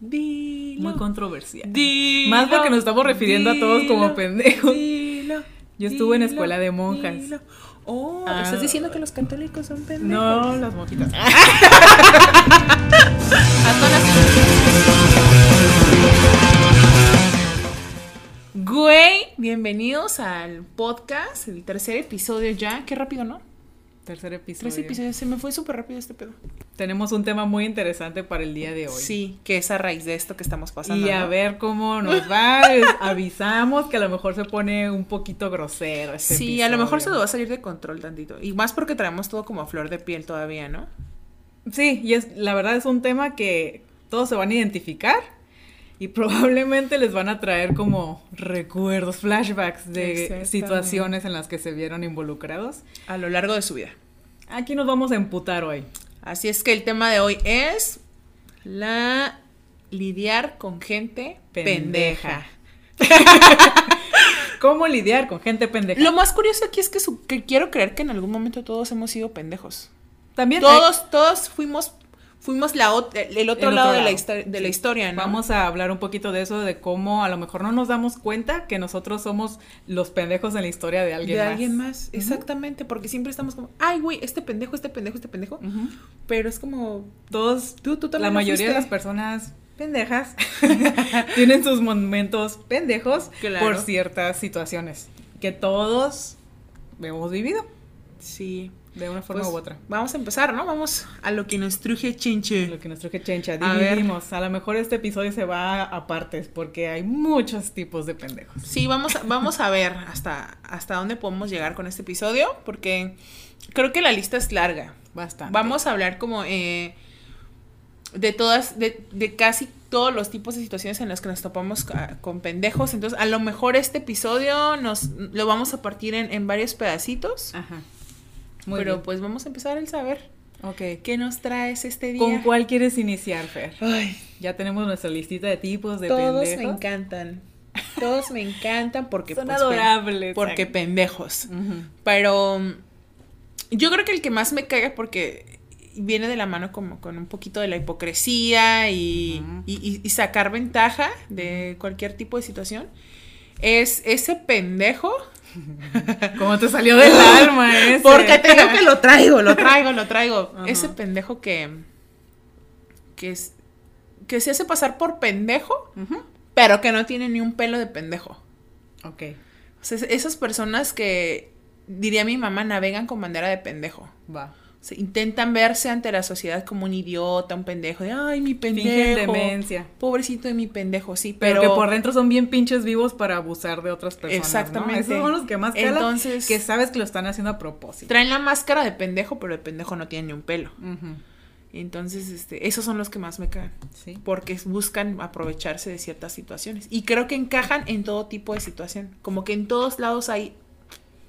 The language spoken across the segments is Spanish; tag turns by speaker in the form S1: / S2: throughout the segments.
S1: Dilo.
S2: Muy controversial.
S1: Dilo,
S2: Más porque nos estamos refiriendo a todos como pendejos. Yo estuve en escuela de monjas.
S1: Oh,
S2: Ah.
S1: ¿estás diciendo que los católicos son pendejos?
S2: No, las monjitas.
S1: Güey, bienvenidos al podcast, el tercer episodio ya. Qué rápido, ¿no?
S2: Tercer episodio.
S1: Tres episodios, se me fue súper rápido este pedo.
S2: Tenemos un tema muy interesante para el día de hoy.
S1: Sí, que es a raíz de esto que estamos pasando.
S2: Y a
S1: ¿no?
S2: ver cómo nos va. Avisamos que a lo mejor se pone un poquito grosero este
S1: Sí, a lo mejor se nos va a salir de control tantito. Y más porque traemos todo como a flor de piel todavía, ¿no?
S2: Sí, y es la verdad es un tema que todos se van a identificar y probablemente les van a traer como recuerdos, flashbacks de situaciones en las que se vieron involucrados.
S1: A lo largo de su vida.
S2: Aquí nos vamos a emputar hoy.
S1: Así es que el tema de hoy es la lidiar con gente pendeja.
S2: Pendeja. ¿Cómo lidiar con gente pendeja?
S1: Lo más curioso aquí es que, su- que quiero creer que en algún momento todos hemos sido pendejos.
S2: También
S1: Todos, todos fuimos, fuimos la ot- el otro
S2: El
S1: lado
S2: otro
S1: de la,
S2: lado.
S1: histo- de la historia, ¿no?
S2: Vamos a hablar un poquito de eso, de cómo a lo mejor no nos damos cuenta que nosotros somos los pendejos en la historia de alguien
S1: de
S2: más.
S1: alguien más, exactamente, porque siempre estamos como, ay, güey, este pendejo, este pendejo, este pendejo, pero es como,
S2: Todos,
S1: tú, tú
S2: la
S1: también lo
S2: mayoría de las personas pendejas tienen sus momentos pendejos
S1: Claro.
S2: por ciertas situaciones que todos hemos vivido
S1: Sí.
S2: De una forma
S1: Pues,
S2: u otra.
S1: Vamos a empezar, ¿no? Vamos a lo que nos truje chinche.
S2: Lo que chencha
S1: A ver.
S2: dividimos. A, lo mejor este episodio se va a partes porque hay muchos tipos de pendejos.
S1: Sí, vamos a, vamos a ver hasta, hasta dónde podemos llegar con este episodio, porque creo que la lista es larga.
S2: Bastante.
S1: Vamos a hablar como eh, de todas, de, de casi todos los tipos de situaciones en las que nos topamos ca- con pendejos. Entonces, a lo mejor este episodio nos lo vamos a partir en, en varios pedacitos.
S2: Ajá. Muy
S1: pero
S2: bien.
S1: pues vamos a empezar el saber.
S2: Ok.
S1: ¿Qué nos traes este día?
S2: ¿Con cuál quieres iniciar, Fer?
S1: Ay,
S2: Ya tenemos nuestra listita de tipos de
S1: todos
S2: pendejos.
S1: me encantan. Todos me encantan porque
S2: Son
S1: pues,
S2: adorables.
S1: porque pendejos. Pero mm, yo creo que el que más me caga porque viene de la mano como con un poquito de la hipocresía y sacar ventaja de cualquier tipo de situación es ese pendejo.
S2: ¿Cómo te salió del alma ese?
S1: Porque te digo que lo traigo, lo traigo, lo traigo.
S2: Ajá.
S1: Ese pendejo que que es que se hace pasar por pendejo, pero que no tiene ni un pelo de pendejo.
S2: Ok.
S1: O sea, esas personas que diría mi mamá navegan con bandera de pendejo.
S2: Va.
S1: O sea, intentan verse ante la sociedad como un idiota, un pendejo, de ay, mi
S2: Fingen
S1: pendejo.
S2: demencia.
S1: Pobrecito de mi pendejo, sí,
S2: Pero,
S1: pero,
S2: que por dentro son bien pinches vivos para abusar de otras personas.
S1: Exactamente.
S2: ¿no? Esos son los que más calan,
S1: Entonces-
S2: que sabes que lo están haciendo a propósito.
S1: traen la máscara de pendejo, pero el pendejo no tiene ni un pelo. Entonces, este, esos son los que más me caen.
S2: Sí.
S1: Porque buscan aprovecharse de ciertas situaciones. Y creo que encajan en todo tipo de situación. Como que en todos lados hay.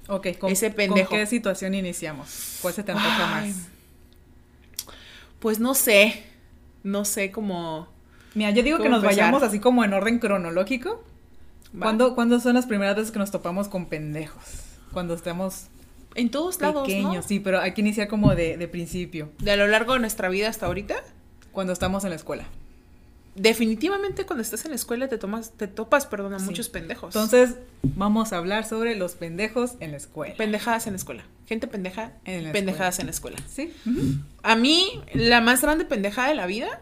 S2: Ok, ¿con,
S1: Ese pendejo.
S2: ¿con qué situación iniciamos? ¿Cuál se te antoja más?
S1: Pues no sé. No sé cómo.
S2: Mira, yo digo que
S1: ¿Cómo
S2: nos
S1: empezar?
S2: vayamos así como en orden cronológico. ¿Cuándo, cuándo son las primeras veces que nos topamos con pendejos? Cuando estamos
S1: En todos lados.
S2: pequeños,
S1: ¿no?
S2: sí, pero hay que iniciar como de, de principio,
S1: De a lo largo de nuestra vida hasta ahorita.
S2: cuando estamos en la escuela.
S1: Definitivamente cuando estás en la escuela te tomas, te topas, perdón, a
S2: Sí.
S1: muchos pendejos.
S2: Entonces, vamos a hablar sobre los pendejos en la escuela.
S1: pendejadas en la escuela. Gente pendeja,
S2: En la
S1: pendejadas en la escuela.
S2: ¿Sí?
S1: A mí, la más grande pendejada de la vida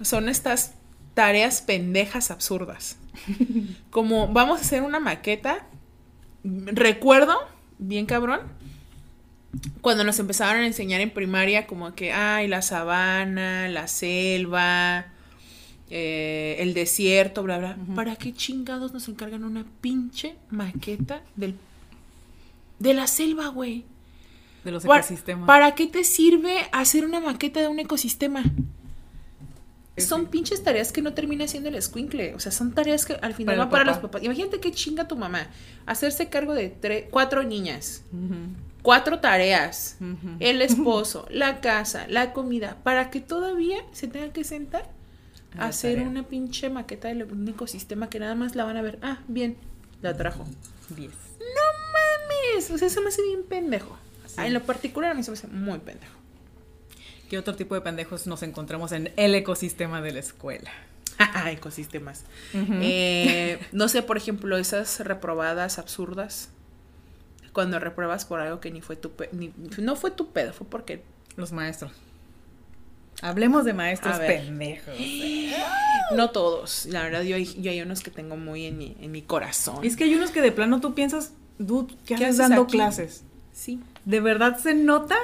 S1: son estas tareas pendejas absurdas. Como vamos a hacer una maqueta. Recuerdo, bien cabrón, cuando nos empezaron a enseñar en primaria como que, ay, la sabana, la selva, eh, el desierto, bla, bla. ¿Para qué chingados nos encargan una pinche maqueta del, de la selva, güey?
S2: De los
S1: ¿Para,
S2: ecosistemas.
S1: ¿Para qué te sirve hacer una maqueta de un ecosistema? Son pinches tareas que no termina siendo el escuincle. O sea, son tareas que al final
S2: Para
S1: van para los
S2: papá.
S1: papás. Imagínate qué chinga tu mamá. Hacerse cargo de tre- cuatro niñas, cuatro tareas, el esposo, la casa, la comida, para que todavía se tenga que sentar hacer una pinche maqueta de un ecosistema que nada más la van a ver. Ah, bien, la trajo.
S2: Diez.
S1: No mames, o sea, se me hace bien pendejo.
S2: Sí.
S1: Ah, En lo particular a mí se me hace muy pendejo.
S2: ¿Qué otro tipo de pendejos nos encontramos en el ecosistema de la escuela?
S1: Ecosistemas. Eh, no sé, por ejemplo, esas reprobadas absurdas. Cuando repruebas por algo que ni fue tu pe- ni, no fue tu pedo, fue porque
S2: Los maestros. Hablemos de maestros pendejos.
S1: no todos. La verdad, yo hay, yo hay unos que tengo muy en mi, en mi corazón.
S2: Es que hay unos que de plano tú piensas, dude, ¿qué,
S1: ¿Qué
S2: haces dando
S1: aquí?
S2: clases?
S1: Sí.
S2: ¿De verdad se nota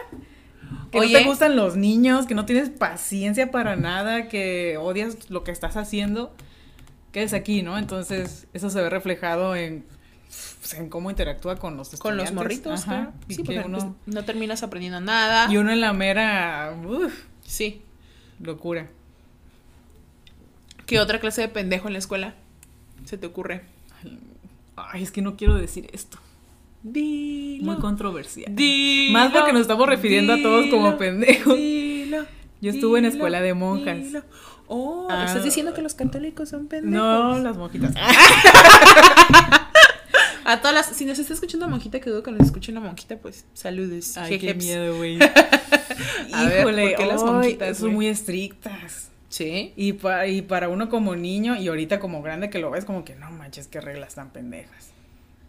S2: que no
S1: Oye.
S2: te gustan los niños, que no tienes paciencia para nada, que odias lo que estás haciendo? Quedes aquí, ¿no? Entonces, eso se ve reflejado en, pues, en cómo interactúa con los
S1: Con los morritos,
S2: Ajá,
S1: claro. Sí,
S2: que
S1: porque
S2: uno-
S1: pues, no terminas aprendiendo nada.
S2: Y uno en la mera, uf,
S1: Sí.
S2: locura.
S1: ¿Qué otra clase de pendejo en la escuela se te ocurre?
S2: Ay, es que no quiero decir esto.
S1: Dilo.
S2: Muy controversial.
S1: Dilo,
S2: Más porque nos estamos refiriendo a todos como pendejos.
S1: dilo,
S2: Yo estuve en escuela de monjas.
S1: dilo. Oh,
S2: Ah.
S1: ¿estás diciendo que los católicos son pendejos?
S2: No, las monjitas.
S1: A todas las, si nos está escuchando una monjita, que dudo que nos escuche una monjita, pues saludes.
S2: Ay, qué miedo, güey.
S1: Ver,
S2: Híjole,
S1: ¿por qué las monjitas,
S2: son muy estrictas.
S1: Sí.
S2: Y, pa- y para uno como niño y ahorita como grande que lo ves como que no manches, qué reglas tan pendejas.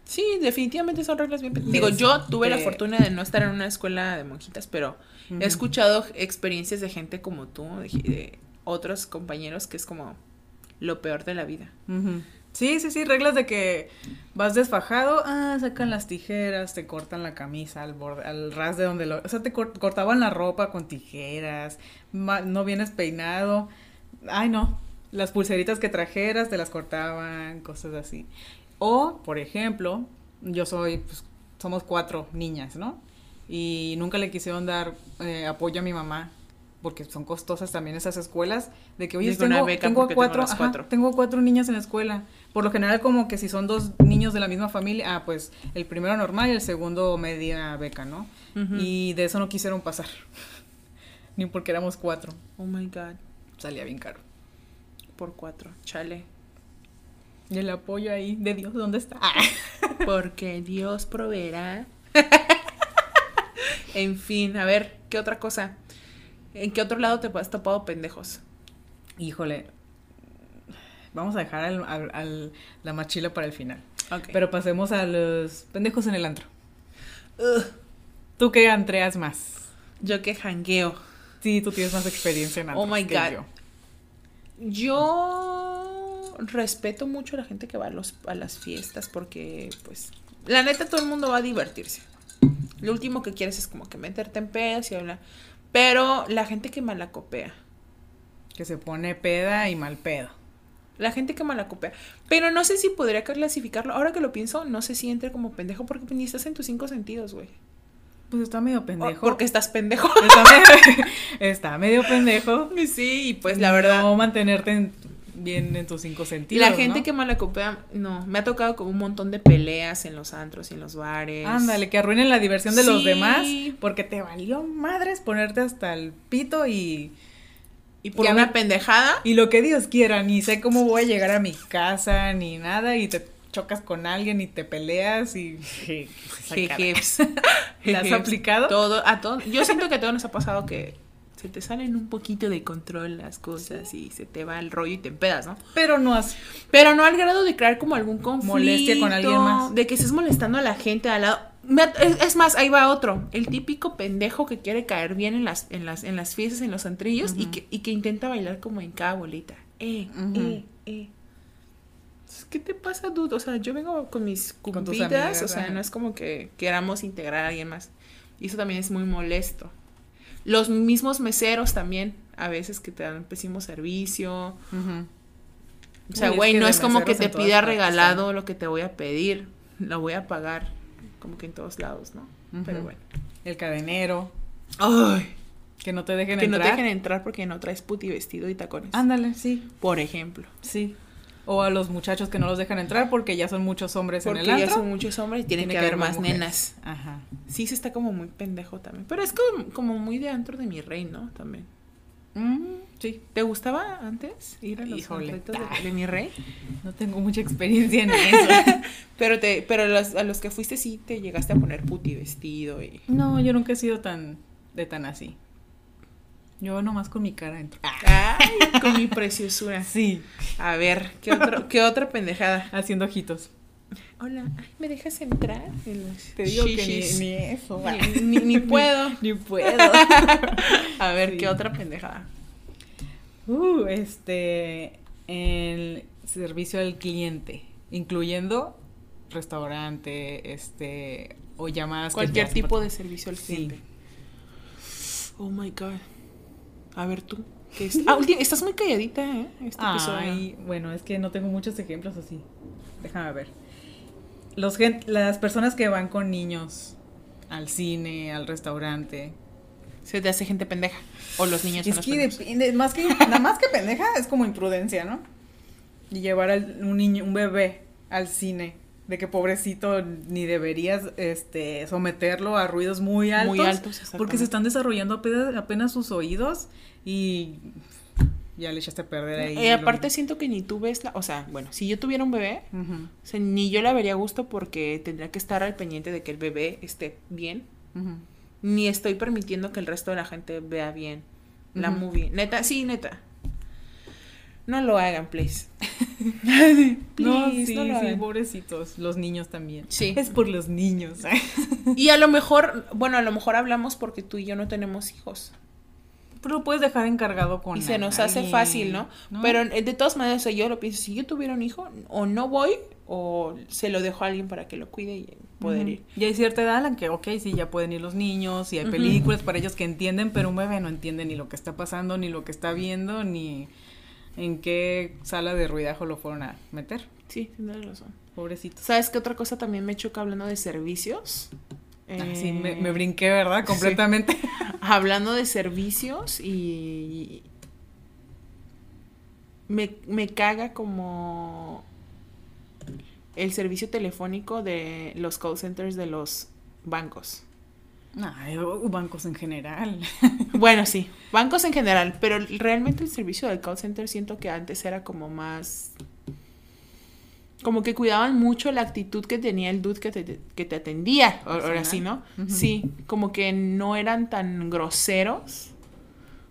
S1: Sí, definitivamente son reglas bien. pe-
S2: Les-
S1: Digo, yo tuve la fortuna de no estar en una escuela de monjitas, pero he escuchado experiencias de gente como tú, de, de otros compañeros, que es como lo peor de la vida.
S2: Ujú. Sí, sí, sí, reglas de que vas desfajado, ah, sacan las tijeras, te cortan la camisa al borde, al ras de donde lo, o sea, te cort- cortaban la ropa con tijeras, no vienes peinado, ay no, las pulseritas que trajeras te las cortaban, cosas así. O, por ejemplo, yo soy, pues, somos cuatro niñas, ¿no? Y nunca le quisieron dar eh, apoyo a mi mamá porque son costosas también esas escuelas, de que, oye, tengo,
S1: beca
S2: tengo
S1: tengo
S2: cuatro, ajá,
S1: cuatro.
S2: tengo cuatro niñas en la escuela. Por lo general, como que si son dos niños de la misma familia, ah, pues el primero normal y el segundo media beca, ¿no? Y de eso no quisieron pasar. Ni porque éramos cuatro.
S1: Oh my god,
S2: Salía bien caro.
S1: por cuatro, chale.
S2: Y el apoyo ahí de Dios, ¿dónde está? Ah.
S1: Porque Dios proveerá. en fin, a ver, ¿qué otra cosa? ¿En qué otro lado te has topado pendejos?
S2: Híjole. Vamos a dejar al, al- al- la machila para el final. Pero pasemos a los pendejos en el antro.
S1: Ugh,
S2: ¿Tú qué antreas más?
S1: yo que jangueo.
S2: Sí, tú tienes más experiencia en antros
S1: Oh my
S2: que
S1: God.
S2: yo.
S1: Yo respeto mucho a la gente que va a, los, a las fiestas porque, pues, la neta todo el mundo va a divertirse. Lo último que quieres es como que meterte en pedas y hablar. Pero la gente que malacopea,
S2: Que se pone peda y mal pedo.
S1: La gente que malacopea. Pero no sé si podría clasificarlo. Ahora que lo pienso, no sé si entre como pendejo porque ni estás en tus cinco sentidos, güey.
S2: Pues está medio pendejo.
S1: Porque estás pendejo.
S2: Está medio, está medio pendejo.
S1: sí, y pues la verdad.
S2: No mantenerte en- bien en tus cinco sentidos.
S1: La gente
S2: ¿no?
S1: que malacopea, no, me ha tocado como un montón de peleas en los antros y en los bares.
S2: Ándale, que arruinen la diversión de los demás porque te valió madres ponerte hasta el pito y,
S1: Y por una pendejada.
S2: y lo que Dios quiera, ni sé cómo voy a llegar a mi casa ni nada y te chocas con alguien y te peleas y
S1: Jejeps.
S2: ¿La has aplicado?
S1: Todo, a todo. Yo siento que a todos nos ha pasado que se te salen un poquito de control las cosas y se te va el rollo y te empedas, ¿no?
S2: Pero no has
S1: Pero no al grado de crear como algún conflicto.
S2: Molestia con alguien más.
S1: De que estés molestando a la gente al lado. Es, más, ahí va otro. El típico pendejo que quiere caer bien en las, en las, en las fiestas, en los antrillos y, que, y que intenta bailar como en cada bolita. Eh, eh, eh. ¿Qué te pasa, dude? O sea, yo vengo con mis
S2: amigas,
S1: o sea, no es como que queramos integrar a alguien más. Y eso también es muy molesto. Los mismos meseros también, a veces que te dan pésimo servicio. O sea, güey, no es como que te pida regalado lo que te voy a pedir. Lo voy a pagar. Como que en todos lados, ¿no? Pero bueno.
S2: el cadenero,
S1: Ay,
S2: que no te dejen
S1: que no
S2: entrar.
S1: te dejen entrar porque no traes puti vestido y tacones.
S2: Ándale, sí,
S1: Por ejemplo.
S2: sí. O a los muchachos que no los dejan entrar porque ya son muchos hombres
S1: Porque
S2: en el
S1: ya
S2: antro.
S1: son muchos hombres y tiene,
S2: Tiene
S1: que,
S2: que
S1: haber
S2: haber
S1: más
S2: mujeres.
S1: nenas.
S2: Ajá.
S1: Sí, se está como muy pendejo también. Pero es como, como muy de antro de mi rey, ¿no? También.
S2: Mm, sí,
S1: ¿Te gustaba antes ir a los
S2: Híjole.
S1: de, de mi rey?
S2: no tengo mucha experiencia en eso.
S1: Pero te, pero los- a los que fuiste sí te llegaste a poner puti vestido y.
S2: no, yo nunca he sido tan de tan así. Yo nomás con mi cara entro.
S1: Ay, con mi preciosura.
S2: Sí.
S1: A ver, ¿qué, otro, ¿qué otra pendejada?
S2: Haciendo ojitos.
S1: Hola, ay, ¿me dejas entrar?
S2: Te digo que
S1: Shishis.
S2: ni, ni eso.
S1: Ni, ni- ni puedo.
S2: Ni puedo.
S1: A ver,
S2: Sí.
S1: ¿qué otra pendejada?
S2: Uh, este, el servicio al cliente, incluyendo restaurante, este, o llamadas. que
S1: Cualquier tipo de servicio al
S2: Sí.
S1: cliente. Oh my god. A ver tú. ¿qué es? Ah, estás muy calladita, ¿eh? Este episodio.
S2: Ay, bueno, es que no tengo muchos ejemplos así. Déjame ver. Los las personas que van con niños al cine, al restaurante.
S1: Se te hace gente pendeja. O los niños
S2: Es que depende, más que nada más que pendeja es como imprudencia, ¿no? Y llevar al- un niño, un bebé al cine, de que pobrecito ni deberías este someterlo a ruidos muy altos,
S1: Muy altos,
S2: porque se están desarrollando apenas, apenas sus oídos y ya le echaste a perder ahí. Lo-
S1: aparte siento que ni tú ves la... O sea, bueno, si yo tuviera un bebé, o sea, ni yo la vería a gusto porque tendría que estar al pendiente de que el bebé esté bien. Ni estoy permitiendo que el resto de la gente vea bien la movie. Neta, sí, neta. No lo hagan, please.
S2: No,
S1: Please,
S2: sí,
S1: no lo
S2: sí,
S1: hagan.
S2: pobrecitos, los niños también.
S1: Sí.
S2: Es por los niños.
S1: Y a lo mejor, bueno, a lo mejor hablamos porque tú y yo no tenemos hijos.
S2: Pero lo puedes dejar encargado con
S1: y se nos hace fácil, ¿no? Pero eh, de todas maneras, o sea, yo lo pienso, si yo tuviera un hijo, o no voy, o se lo dejo a alguien para que lo cuide y poder ir.
S2: Y hay cierta edad en la que, ok, sí, ya pueden ir los niños, y hay películas para ellos que entienden, pero un bebé no entiende ni lo que está pasando, ni lo que está viendo, ni en qué sala de ruidajo lo fueron a meter.
S1: Sí, tienes razón.
S2: Pobrecitos.
S1: ¿Sabes qué otra cosa también me choca hablando de servicios?
S2: Sí,
S1: Eh,
S2: me, me brinqué, ¿verdad? Completamente.
S1: Hablando de servicios y... Me, me caga como el servicio telefónico de los call centers de los bancos.
S2: Ay, o bancos en general.
S1: Bueno, sí, bancos en general, pero realmente el servicio del call center siento que antes era como más... Como que cuidaban mucho la actitud que tenía el dude que te, que te atendía, ahora sí, ¿no? Sí, como que no eran tan groseros,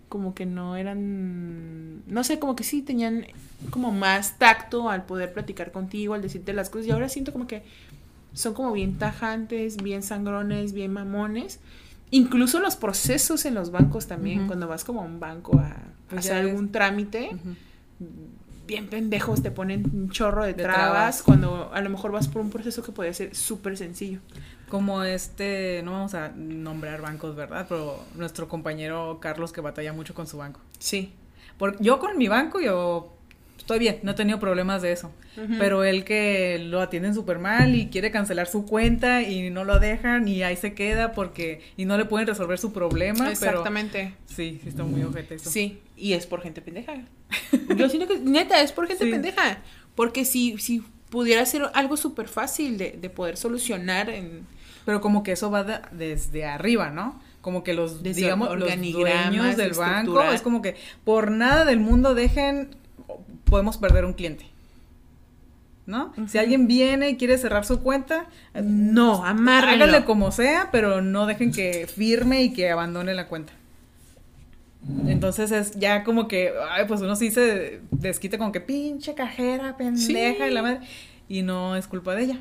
S1: como que no eran, no sé, como que sí tenían como más tacto al poder platicar contigo, al decirte las cosas, y ahora siento como que son como bien tajantes, bien sangrones, bien mamones. Incluso los procesos en los bancos también, cuando vas como a un banco a
S2: Pues
S1: hacer algún trámite. Bien pendejos, te ponen un chorro de,
S2: De
S1: trabas,
S2: trabas.
S1: cuando a lo mejor vas por un proceso que puede ser súper sencillo.
S2: Como este, no vamos a nombrar bancos, ¿verdad? Pero nuestro compañero Carlos que batalla mucho con su banco.
S1: Sí.
S2: Por, yo con mi banco, yo estoy bien, no he tenido problemas de eso. Pero él que lo atienden súper mal y quiere cancelar su cuenta y no lo dejan y ahí se queda porque y no le pueden resolver su problema.
S1: Exactamente.
S2: Pero sí, sí está muy ojete eso.
S1: Sí, y es por gente pendeja. Yo siento que, neta, es por gente
S2: Sí.
S1: pendeja. Porque si, si pudiera ser algo súper fácil de, de poder solucionar en...
S2: Pero como que eso va de- desde arriba, ¿no? Como que los,
S1: Desde
S2: digamos, los dueños del banco, es como que por nada del mundo dejen, podemos perder un cliente. ¿No? Si alguien viene y quiere cerrar su cuenta, eh,
S1: No, amárrenlo.
S2: háganle como sea, pero no dejen que firme y que abandone la cuenta. Entonces es ya como que, ay, pues uno sí se desquita con que pinche cajera, pendeja
S1: Sí.
S2: y la madre. Y no es culpa de ella.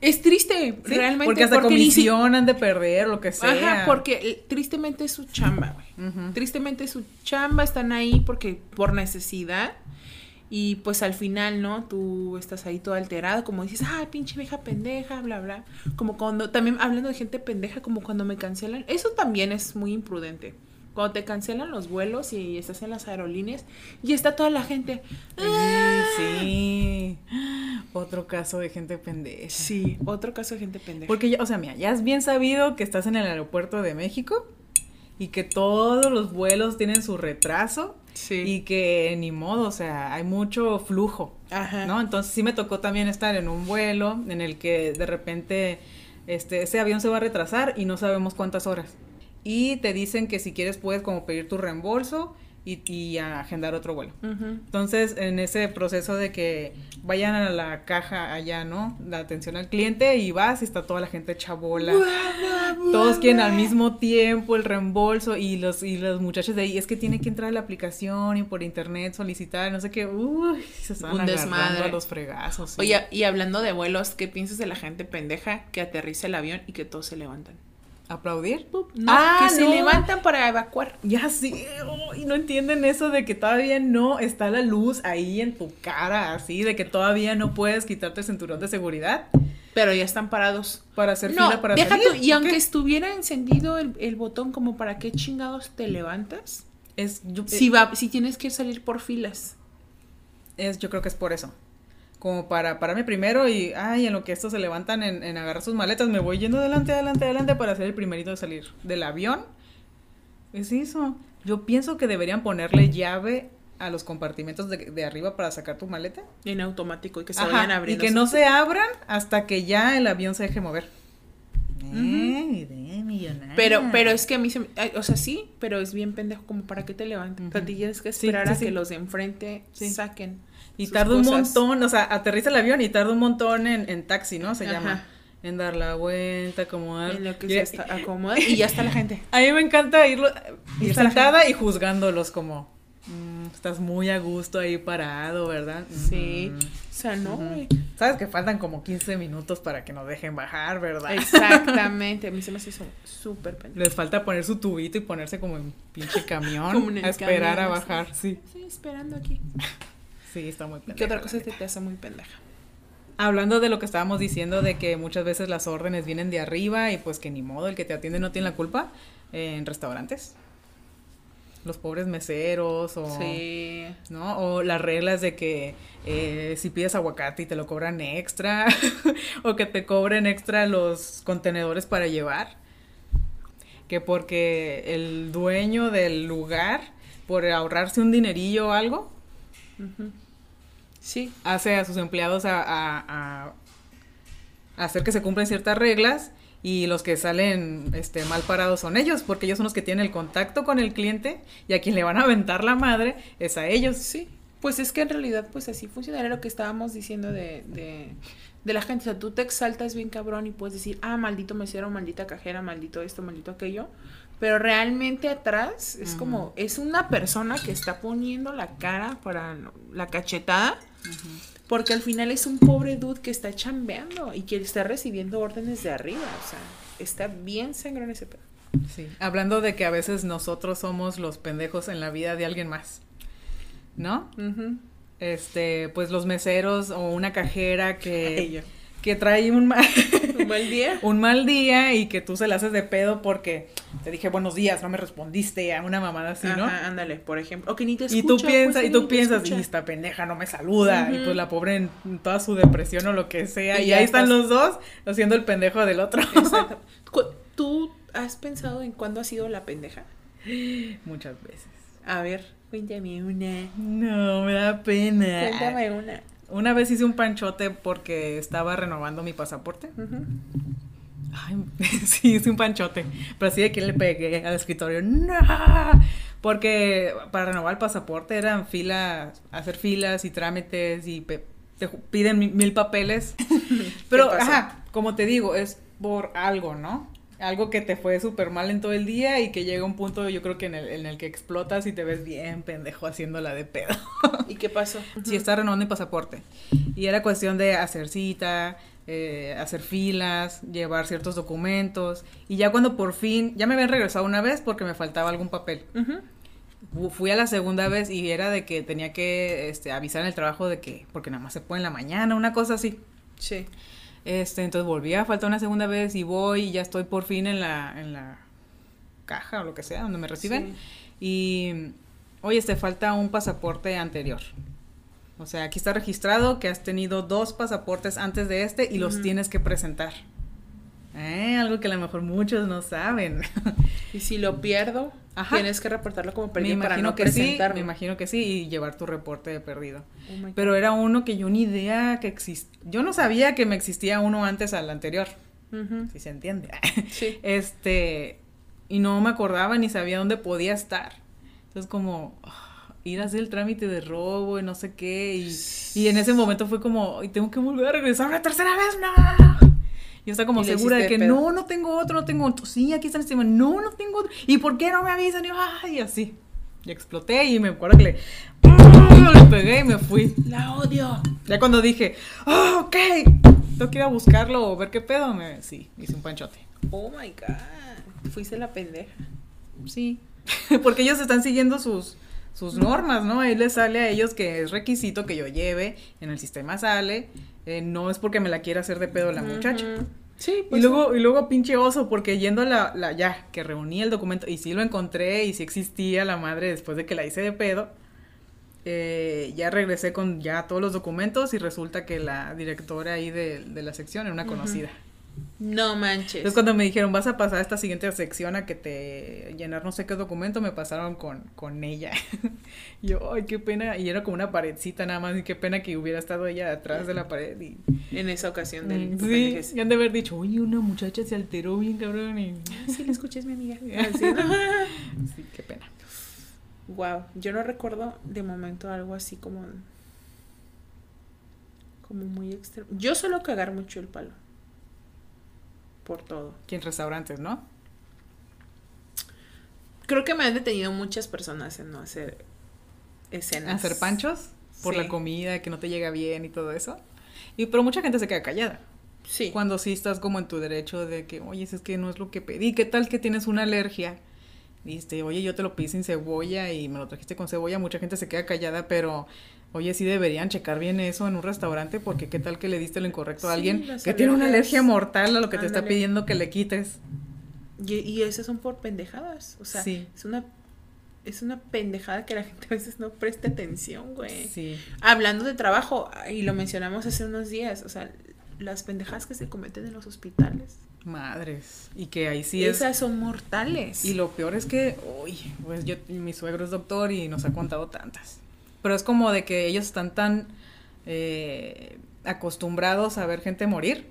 S1: Es triste,
S2: ¿sí?
S1: realmente.
S2: Porque hasta
S1: si-
S2: comisión han de perder, lo que sea.
S1: Ajá, porque tristemente es su chamba, güey. Tristemente es su chamba, están ahí porque por necesidad. Y pues al final, ¿no? Tú estás ahí todo alterado, como dices, ay, pinche vieja pendeja, bla, bla. Como cuando, también hablando de gente pendeja, como cuando me cancelan. Eso también es muy imprudente. Cuando te cancelan los vuelos y estás en las aerolíneas y está toda la gente. "Ah".
S2: Sí. Otro caso de gente pendeja.
S1: Sí, otro caso de gente pendeja.
S2: Porque, ya, o sea, mira, ya es bien sabido que estás en el aeropuerto de México y que todos los vuelos tienen su retraso
S1: sí.
S2: y que ni modo, o sea, hay mucho flujo,
S1: Ajá.
S2: ¿no? Entonces sí me tocó también estar en un vuelo en el que de repente este, ese avión se va a retrasar y no sabemos cuántas horas. Y te dicen que si quieres puedes como pedir tu reembolso y, y agendar otro vuelo. Entonces, en ese proceso de que vayan a la caja allá, ¿no? La atención al cliente y vas y está toda la gente chabola. Todos quieren al mismo tiempo el reembolso y los, y los muchachos de ahí, es que tiene que entrar a la aplicación y por internet solicitar, no sé qué, uy, se están
S1: Un desmadre.
S2: a los fregazos. sí.
S1: Oye, y hablando de vuelos, ¿qué piensas de la gente pendeja que aterriza el avión y que todos se levantan?
S2: ¿Aplaudir?
S1: No,
S2: Ah,
S1: que se
S2: no.
S1: levantan para evacuar.
S2: Ya sí, oh, y no entienden eso de que todavía no está la luz ahí en tu cara, así, de que todavía no puedes quitarte el cinturón de seguridad
S1: Pero ya están parados.
S2: para hacer
S1: no,
S2: fila para
S1: deja
S2: salir.
S1: tú, y
S2: ¿o
S1: aunque
S2: qué?
S1: estuviera encendido el, el botón, como para qué chingados te levantas,
S2: es yo,
S1: si va, si tienes que salir por filas.
S2: es yo creo que es por eso. Como para pararme primero y, ay, en lo que estos se levantan en, en agarrar sus maletas, me voy yendo adelante, adelante, adelante para ser el primerito de salir del avión. Es eso. Yo pienso que deberían ponerle llave a los compartimentos de, de arriba para sacar tu maleta.
S1: En automático y que se
S2: Ajá,
S1: vayan
S2: y
S1: abriendo.
S2: que no se abran hasta que ya el avión se deje mover. Eh, idea millonaria.
S1: Pero, pero es que a mí se o sea, sí, pero es bien pendejo como para que te levantes. O sea,
S2: Ujú.
S1: te tienes que
S2: Sí,
S1: esperar
S2: sí,
S1: a
S2: sí.
S1: que los de enfrente
S2: Sí.
S1: saquen.
S2: Y tarda un montón, o sea, aterriza el avión y tarda un montón en, en taxi, ¿no? Se
S1: Ajá.
S2: llama. En dar la vuelta, acomodar.
S1: En lo que
S2: Y-
S1: se está acomoda y ya está la gente.
S2: A mí me encanta irlo, ir sentada y juzgándolos como, "Mm, estás muy a gusto ahí parado, ¿verdad?
S1: Sí.
S2: Ujú.
S1: O sea, no, güey.
S2: Sabes que faltan como 15 minutos para que nos dejen bajar, ¿verdad?
S1: Exactamente. A mí se me eso súper pendejo.
S2: Les falta poner su tubito y ponerse como en pinche camión
S1: Como en el
S2: a esperar
S1: camión,
S2: a
S1: sí.
S2: bajar. Sí,
S1: Estoy esperando aquí.
S2: Sí, está muy
S1: ¿Y qué otra cosa te, te hace muy pendeja?
S2: Hablando de lo que estábamos diciendo de que muchas veces las órdenes vienen de arriba y pues que ni modo, el que te atiende no tiene la culpa eh, en restaurantes. Los pobres meseros o...
S1: Sí.
S2: ¿no? O las reglas de que eh, si pides aguacate y te lo cobran extra, o que te cobren extra los contenedores para llevar, que porque el dueño del lugar, por ahorrarse un dinerillo o algo,
S1: Sí.
S2: hace a sus empleados a, a- a- a hacer que se cumplan ciertas reglas y los que salen este, mal parados son ellos, porque ellos son los que tienen el contacto con el cliente y a quien le van a aventar la madre es a ellos.
S1: Sí. Pues es que en realidad, pues así funciona. Era lo que estábamos diciendo de, de, de la gente. O sea, tú te exaltas bien cabrón y puedes decir, ah, maldito mesero, maldita cajera, maldito esto, maldito aquello. Pero realmente atrás es como, es una persona que está poniendo la cara para la cachetada. Porque al final es un pobre dude que está chambeando y que está recibiendo órdenes de arriba. O sea, está bien sangrón ese pedo.
S2: Sí, hablando de que a veces nosotros somos los pendejos en la vida de alguien más, ¿no? Este, pues los meseros o una cajera que,
S1: Ella.
S2: Que trae un mal,
S1: Un mal día.
S2: un mal día y que tú se la haces de pedo porque te dije buenos días, no me respondiste a una mamada así, ¿no?
S1: Ándale, por ejemplo. O que ni te escucha.
S2: y tú
S1: pues,
S2: piensas, y tú piensas, y esta pendeja no me saluda, y pues la pobre en toda su depresión o lo que sea,
S1: Y
S2: ahí están los dos haciendo el pendejo del otro.
S1: Exacto. ¿Tú has pensado en cuándo ha sido la pendeja?
S2: Muchas veces.
S1: A ver, cuéntame una.
S2: No, me da pena.
S1: Cuéntame una.
S2: Una vez hice un panchote porque estaba renovando mi pasaporte. Ay, sí, hice un panchote. Pero así de que le pegué al escritorio. ¡No! Porque para renovar el pasaporte eran filas, hacer filas y trámites y te piden mi- mil papeles. Pero, ajá, como te digo, es por algo, ¿no? Algo que te fue súper mal en todo el día y que llega un punto, yo creo que en el, en el que explotas y te ves bien pendejo haciéndola de pedo.
S1: ¿Y qué pasó?
S2: Sí, está renovando mi pasaporte. Y era cuestión de hacer cita, eh, hacer filas, llevar ciertos documentos. Y ya cuando por fin, ya me habían regresado una vez porque me faltaba algún papel. Fui a la segunda vez y era de que tenía que este, avisar en el trabajo de que, porque nada más se puede en la mañana, una cosa así.
S1: Sí.
S2: Este, entonces volví a faltar una segunda vez y voy y ya estoy por fin en la, en la caja o lo que sea, donde me reciben. Y, oye, te falta un pasaporte anterior. O sea, aquí está registrado que has tenido dos pasaportes antes de este y los tienes que presentar. Eh, algo que a lo mejor muchos no saben.
S1: Y si lo pierdo,
S2: Ajá.
S1: tienes que reportarlo como
S2: me
S1: perdido para no
S2: que sí, me imagino que sí, y llevar tu reporte de perdido.
S1: Oh.
S2: Pero era uno que yo ni idea que existía. Yo no sabía que me existía uno antes al anterior, si se entiende.
S1: Sí.
S2: Este, y no me acordaba ni sabía dónde podía estar. Entonces como ah, ir a hacer el trámite de robo y no sé qué. Y, y en ese momento fue como, y tengo que volver a regresar una tercera vez, no. Yo estaba como segura de que no, no tengo otro, no tengo otro. Sí, aquí está encima. No, no tengo otro. ¿Y por qué no me avisan? Y, yo, ay, así. Y exploté y me acuerdo que le, le pegué y me fui.
S1: La odio.
S2: Ya cuando dije, oh, ok, tengo que ir a buscarlo o ver qué pedo, me, sí, hice un panchote.
S1: Oh my god. Fuiste la pendeja.
S2: Sí. Porque ellos están siguiendo sus, sus normas, ¿no? Ahí les sale a ellos que es requisito que yo lleve, en el sistema sale, eh, no es porque me la quiera hacer de pedo la muchacha.
S1: Ujú. Sí,
S2: Y
S1: pues.
S2: luego, y luego pinche oso, porque yendo a la, la, ya, que reuní el documento, y sí lo encontré, y sí existía la madre después de que la hice de pedo, eh, ya regresé con ya todos los documentos, y resulta que la directora ahí de, de la sección era una conocida.
S1: No manches.
S2: Entonces cuando me dijeron, vas a pasar a esta siguiente sección a que te llenar no sé qué documento, me pasaron con, con ella. Y yo, ay, qué pena, y era como una paredcita nada más, y qué pena que hubiera estado ella atrás de la pared, y...
S1: En esa ocasión del.
S2: Mm, Sí, y han de haber dicho, oye, una muchacha se alteró bien cabrón y...
S1: Sí, la escuché, es mi amiga. Así, ¿no?
S2: Sí, qué pena.
S1: Wow, yo no recuerdo de momento algo así como como muy extremo. Yo suelo cagar mucho el palo. Por todo.
S2: Aquí en restaurantes, ¿no?
S1: Creo que me han detenido muchas personas en no hacer escenas.
S2: Hacer panchos por
S1: Sí.
S2: la comida, que no te llega bien y todo eso. Y pero mucha gente se queda callada.
S1: Sí.
S2: Cuando sí estás como en tu derecho de que, oye, es que no es lo que pedí, ¿qué tal que tienes una alergia? Dice, oye, yo te lo pedí sin cebolla y me lo trajiste con cebolla, mucha gente se queda callada, pero oye, sí deberían checar bien eso en un restaurante porque qué tal que le diste lo incorrecto a
S1: Sí,
S2: alguien que tiene una alergia mortal a lo que te está pidiendo que le quites.
S1: Y, y esas son por pendejadas. O sea,
S2: Sí.
S1: es una es una pendejada que la gente a veces no presta atención, güey.
S2: Sí.
S1: Hablando de trabajo, y lo mencionamos hace unos días, o sea, las pendejadas que se cometen en los hospitales.
S2: Madres. Y que ahí sí es
S1: Esas son mortales.
S2: Y lo peor es que, uy, pues yo, mi suegro es doctor y nos ha contado tantas. Pero es como de que ellos están tan eh, acostumbrados a ver gente morir,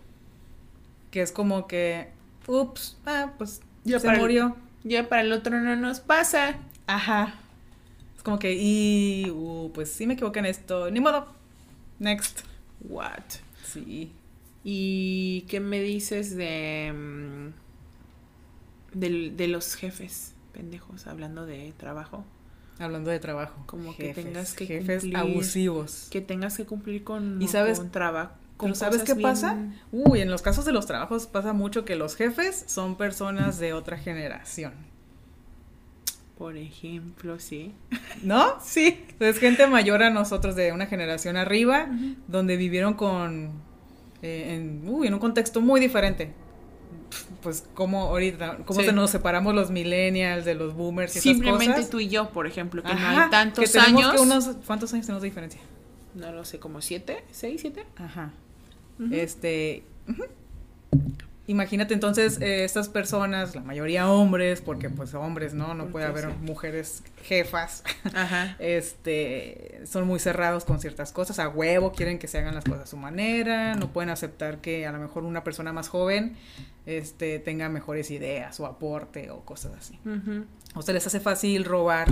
S2: que es como que, ups, ah, pues
S1: Ya
S2: se
S1: el-
S2: murió.
S1: Ya para el otro no nos pasa.
S2: Ajá. Es como que, y, uh, pues sí me equivoqué en esto, ni modo. Next.
S1: What?
S2: Sí.
S1: ¿Y qué me dices de mm, del- de, los jefes pendejos hablando de trabajo?
S2: Hablando de trabajo.
S1: Como que
S2: Jefes,
S1: tengas que
S2: Jefes
S1: cumplir-
S2: abusivos.
S1: Que tengas que cumplir con
S2: ¿Y sabes-
S1: con trabajo.
S2: ¿Pero sabes qué pasa? Uy, en los casos de los trabajos pasa mucho que los jefes son personas de otra generación.
S1: Por ejemplo, sí.
S2: ¿No?
S1: Sí.
S2: Es gente mayor a nosotros de una generación arriba, donde vivieron con, eh, en, uy, en un contexto muy diferente. Pues como ahorita, cómo
S1: Sí.
S2: se nos separamos los millennials de los boomers y esas
S1: Simplemente
S2: cosas.
S1: tú y yo, por ejemplo, que no hay tantos
S2: que tenemos
S1: años.
S2: que unos, ¿Cuántos años tenemos de diferencia?
S1: No lo sé, como siete, seis, siete.
S2: Ajá. Este. Imagínate entonces eh, estas personas, la mayoría hombres, porque pues hombres, ¿no? No puede haber
S1: sí.
S2: mujeres jefas.
S1: Ajá.
S2: este, son muy cerrados con ciertas cosas, a huevo, quieren que se hagan las cosas a su manera, no pueden aceptar que a lo mejor una persona más joven, este, tenga mejores ideas o aporte o cosas así. O se les hace fácil robar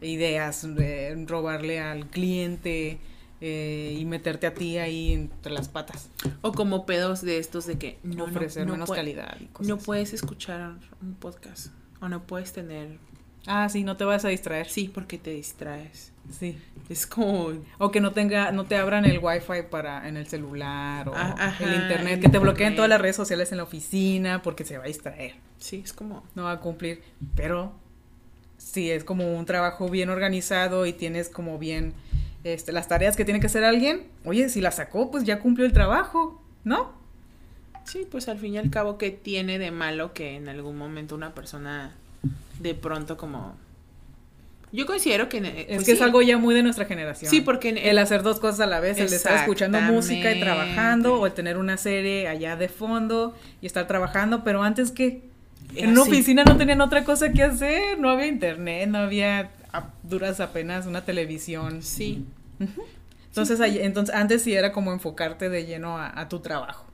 S2: ideas, eh, robarle al cliente eh, y meterte a ti ahí entre las patas,
S1: O como pedos de estos de que no,
S2: ofrecer
S1: no
S2: menos calidad y cosas
S1: No puedes escuchar un podcast. O no puedes tener.
S2: Ah, sí, no te vas a distraer.
S1: Sí, porque te distraes.
S2: Sí.
S1: Es como.
S2: O que no tenga, no te abran el wifi para en el celular o
S1: Ah, ajá,
S2: el internet,
S1: el
S2: que te bloqueen todas las redes sociales en la oficina porque se va a distraer,
S1: Sí, es como.
S2: no va a cumplir. Pero si es como un trabajo bien organizado y tienes como bien este, las tareas que tiene que hacer alguien, oye, si la sacó, pues ya cumplió el trabajo, ¿no?
S1: Sí, pues al fin y al cabo, ¿qué tiene de malo que en algún momento una persona de pronto como. Yo considero que. eh,
S2: es
S1: pues
S2: que es algo ya muy de nuestra generación.
S1: Sí, porque en-
S2: el hacer dos cosas a la vez, el estar escuchando música y trabajando, o el tener una serie allá de fondo y estar trabajando, pero antes que
S1: Era
S2: en una oficina no tenían otra cosa que hacer, no había internet, no había a duras apenas una televisión.
S1: Sí.
S2: Entonces, ahí- entonces antes sí era como enfocarte de lleno a, a tu trabajo.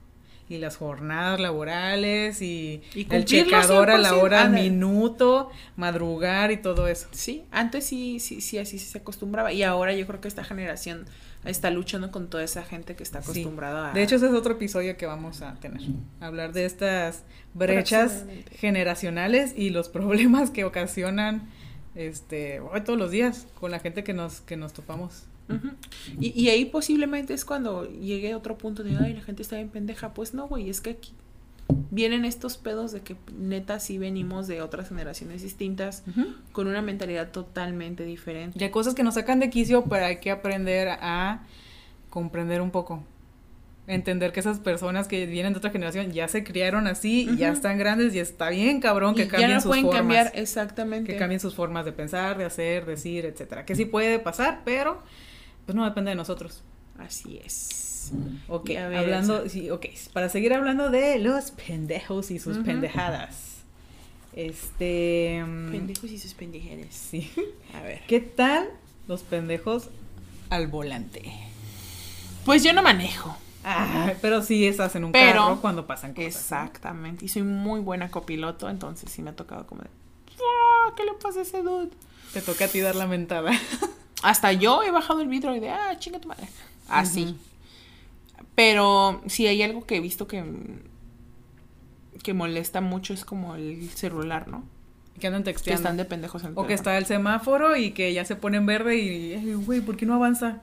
S2: y las jornadas laborales y,
S1: Y
S2: el checador a la
S1: 100%,
S2: hora, al minuto, madrugar y todo eso.
S1: Sí, antes sí, sí, sí, así se acostumbraba. Y ahora yo creo que esta generación está luchando con toda esa gente que está
S2: Sí.
S1: acostumbrada a.
S2: De hecho, ese es otro episodio que vamos a tener. Hablar de estas brechas generacionales y los problemas que ocasionan este todos los días con la gente que nos, que nos topamos.
S1: Y, y ahí posiblemente es cuando llegue otro punto de, ay, la gente está bien pendeja. Pues no, güey, es que aquí vienen estos pedos de que neta sí venimos de otras generaciones distintas con una mentalidad totalmente diferente.
S2: Y hay cosas que nos sacan de quicio, pero hay que aprender a comprender un poco. Entender que esas personas que vienen de otra generación ya se criaron así y ya están grandes y está bien cabrón que
S1: Y
S2: cambien
S1: ya no
S2: sus
S1: pueden
S2: formas.
S1: cambiar exactamente.
S2: que cambien sus formas de pensar, de hacer, decir, etcétera. Que sí puede pasar, pero pues no depende de nosotros.
S1: Así es.
S2: Ok,
S1: ver,
S2: hablando,
S1: Elsa.
S2: sí, ok, para seguir hablando de los pendejos y sus pendejadas. Este, mm,
S1: Pendejos y sus pendejeres.
S2: sí.
S1: A ver.
S2: ¿Qué tal los pendejos al volante?
S1: Pues yo no manejo.
S2: Ah, pero sí estás en un
S1: Pero-
S2: carro cuando pasan cosas.
S1: Exactamente. Y soy muy buena copiloto, entonces sí me ha tocado como de. "Ah, ¿Qué le pasa a ese dude?
S2: Te toca a ti dar la mentada.
S1: Hasta yo he bajado el vidrio y de, ah, chinga tu madre. Así. Pero si hay algo que he visto que, que molesta mucho es como el celular, ¿no?
S2: Que andan
S1: Que
S2: texteando.
S1: están de pendejos en el
S2: O que está el semáforo y que ya se pone en verde y, "Ay, güey, ¿por qué no avanza?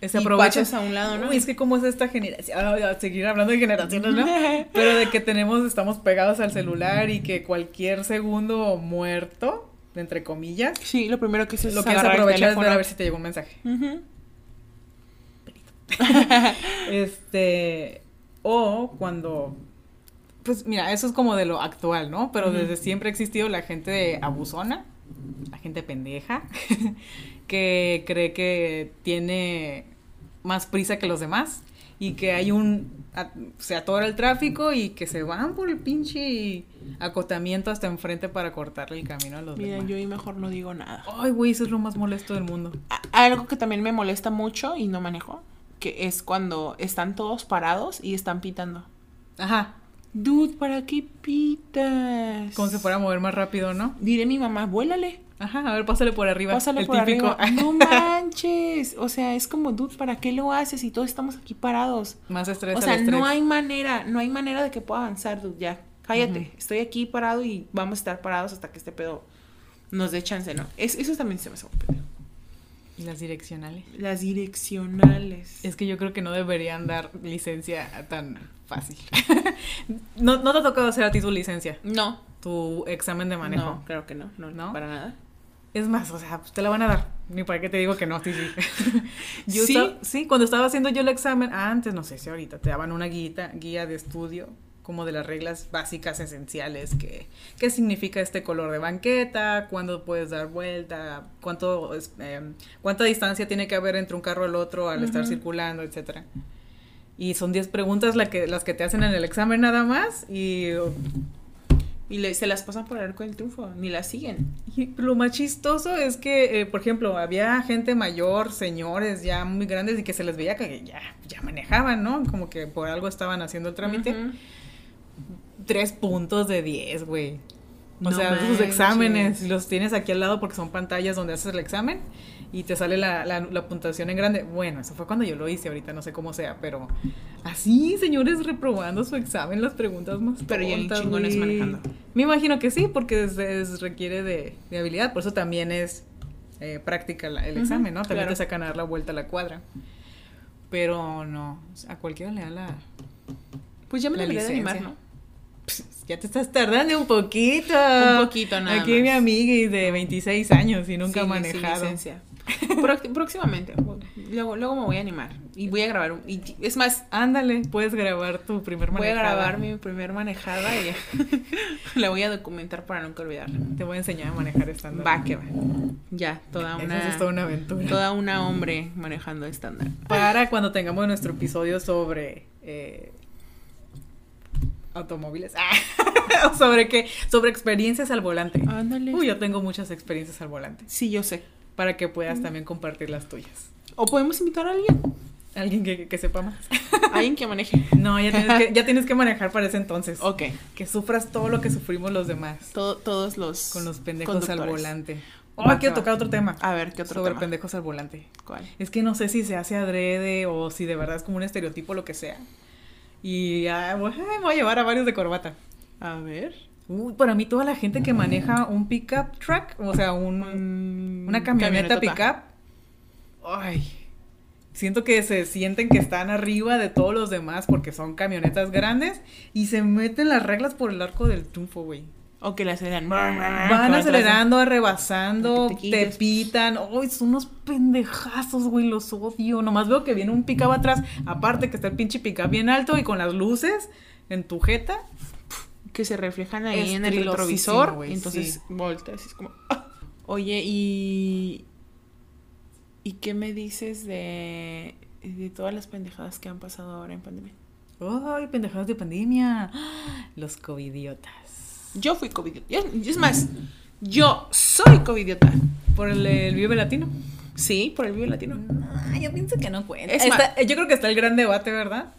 S2: Se
S1: Y
S2: aprovecha.
S1: pasas a un lado, ¿no?
S2: Uy, es que cómo es esta generación. A seguir hablando de generaciones, ¿no? Pero de que tenemos, estamos pegados al celular y que cualquier segundo muerto, entre comillas,
S1: Sí, lo primero que se
S2: lo que hace aprovechar es ver a ver si te llegó un mensaje.
S1: Ujú.
S2: Este, o cuando, pues mira, eso es como de lo actual, ¿no? Pero desde siempre ha existido la gente abusona, la gente pendeja, que cree que tiene más prisa que los demás y que hay un, a- se atora el tráfico y que se van por el pinche acotamiento hasta enfrente para cortarle el camino a los
S1: Mira,
S2: demás.
S1: yo ahí mejor no digo nada.
S2: Ay, güey, eso es lo más molesto del mundo.
S1: A- Algo que también me molesta mucho y no manejo, que es cuando están todos parados y están pitando.
S2: Ajá,
S1: Dude, ¿para qué pitas?
S2: como si fuera a mover más rápido, ¿no?
S1: Diré a mi mamá, vuélale,
S2: Ajá, a ver, pásale por arriba.
S1: pásale
S2: el
S1: por
S2: típico.
S1: arriba. No manches. O sea, es como, dude, ¿para qué lo haces? Y todos estamos aquí parados.
S2: Más estrés.
S1: O
S2: al
S1: sea,
S2: estrés.
S1: no hay manera, no hay manera de que pueda avanzar, dude, ya. Cállate, estoy aquí parado y vamos a estar parados hasta que este pedo nos dé chance, ¿no? Es, eso también se me hace un pedo.
S2: Las direccionales.
S1: Las direccionales.
S2: Es que yo creo que no deberían dar licencia tan fácil. no, no te ha tocado hacer a ti tu licencia,
S1: No,
S2: tu examen de manejo.
S1: no, creo que no, no,
S2: ¿No?
S1: para nada.
S2: Es más, o sea, pues te la van a dar. Ni para qué te digo que no, sí, sí. yo
S1: ¿Sí?
S2: cuando estaba haciendo yo el examen, antes, no sé si ahorita, te daban una guía, guía de estudio, como de las reglas básicas esenciales, que qué significa este color de banqueta, cuándo puedes dar vuelta, cuánto, eh, cuánta distancia tiene que haber entre un carro y el otro al estar circulando, etcétera. Y son 10 preguntas la que, las que te hacen en el examen nada más y
S1: Y le- se las pasan por el arco del triunfo, ni las siguen.
S2: Y lo más chistoso es que, eh, por ejemplo, había gente mayor, señores ya muy grandes y que se les veía que ya, ya manejaban, ¿no? Como que por algo estaban haciendo el trámite. Tres puntos de diez, güey. O
S1: No
S2: sea, sus exámenes los tienes aquí al lado porque son pantallas donde haces el examen y te sale la, la, la puntuación en grande. Bueno, eso fue cuando yo lo hice, ahorita no sé cómo sea, pero así, señores, reprobando su examen, las preguntas más
S1: Pero ya chingones manejando.
S2: Me imagino que sí, porque es- es- requiere de, de habilidad, por eso también es eh, práctica la- el examen, ¿no? También
S1: claro.
S2: te sacan a dar la vuelta a la cuadra. Pero no, a cualquiera le da la...
S1: Pues ya me
S2: La
S1: de animar. ¿no?
S2: Ya te estás tardando un poquito.
S1: Un poquito nada
S2: Aquí
S1: más.
S2: mi amiga de 26 años y nunca ha
S1: sí,
S2: manejado.
S1: licencia. Próxi- próximamente. Luego, luego me voy a animar. Y voy a grabar. un- y, es más,
S2: Ándale, puedes grabar tu primer
S1: voy a
S2: manejada.
S1: grabar mi primer manejada y la voy a documentar para nunca olvidarla.
S2: Te voy a enseñar a manejar estándar.
S1: Va que va. Ya, toda una.
S2: es toda una aventura.
S1: Toda una hombre manejando estándar.
S2: Para cuando tengamos nuestro episodio sobre eh, automóviles. ¿Sobre qué? Sobre experiencias al volante.
S1: Ándale.
S2: Uy, yo tengo muchas experiencias al volante.
S1: Sí, yo sé.
S2: Para que puedas también compartir las tuyas.
S1: O podemos invitar a alguien.
S2: Alguien que, que sepa más.
S1: Alguien que maneje.
S2: No, ya tienes, que, ya tienes que manejar para ese entonces.
S1: Ok.
S2: Que sufras todo lo que sufrimos los demás.
S1: Todo- todos los.
S2: Con los pendejos al volante. Oh, quiero tocar otro tema.
S1: A ver, ¿qué otro
S2: sobre
S1: tema?
S2: pendejos al volante.
S1: ¿Cuál?
S2: Es que no sé si se hace adrede o si de verdad es como un estereotipo o lo que sea. Y ah, voy a llevar a varios de corbata.
S1: A ver.
S2: Uy, para mí toda la gente que maneja un pickup truck, o sea, un,
S1: Mm,
S2: una camioneta pickup, ay, siento que se sienten que están arriba de todos los demás porque son camionetas grandes y se meten las reglas por el arco del triunfo, güey.
S1: O que le aceleran.
S2: Van acelerando, rebasando,
S1: Te
S2: pitan. Uy, son unos pendejazos, güey, los odio. Nomás veo que viene un pickup atrás, aparte que está el pinche pickup bien alto y con las luces en tu jeta.
S1: Que se reflejan ahí en el retrovisor. entonces
S2: sí.
S1: volteas y es como. Oye, y. ¿Y qué me dices de. de todas las pendejadas que han pasado ahora en pandemia?
S2: Ay, pendejadas de pandemia. Los covidiotas.
S1: Yo fui covidiota. Es más, yo soy covidiota.
S2: Por el, el Vive Latino.
S1: Sí, por el Vive Latino.
S2: Ah, yo pienso que no cuenta.
S1: Es
S2: Está- yo creo que está el gran debate, ¿verdad?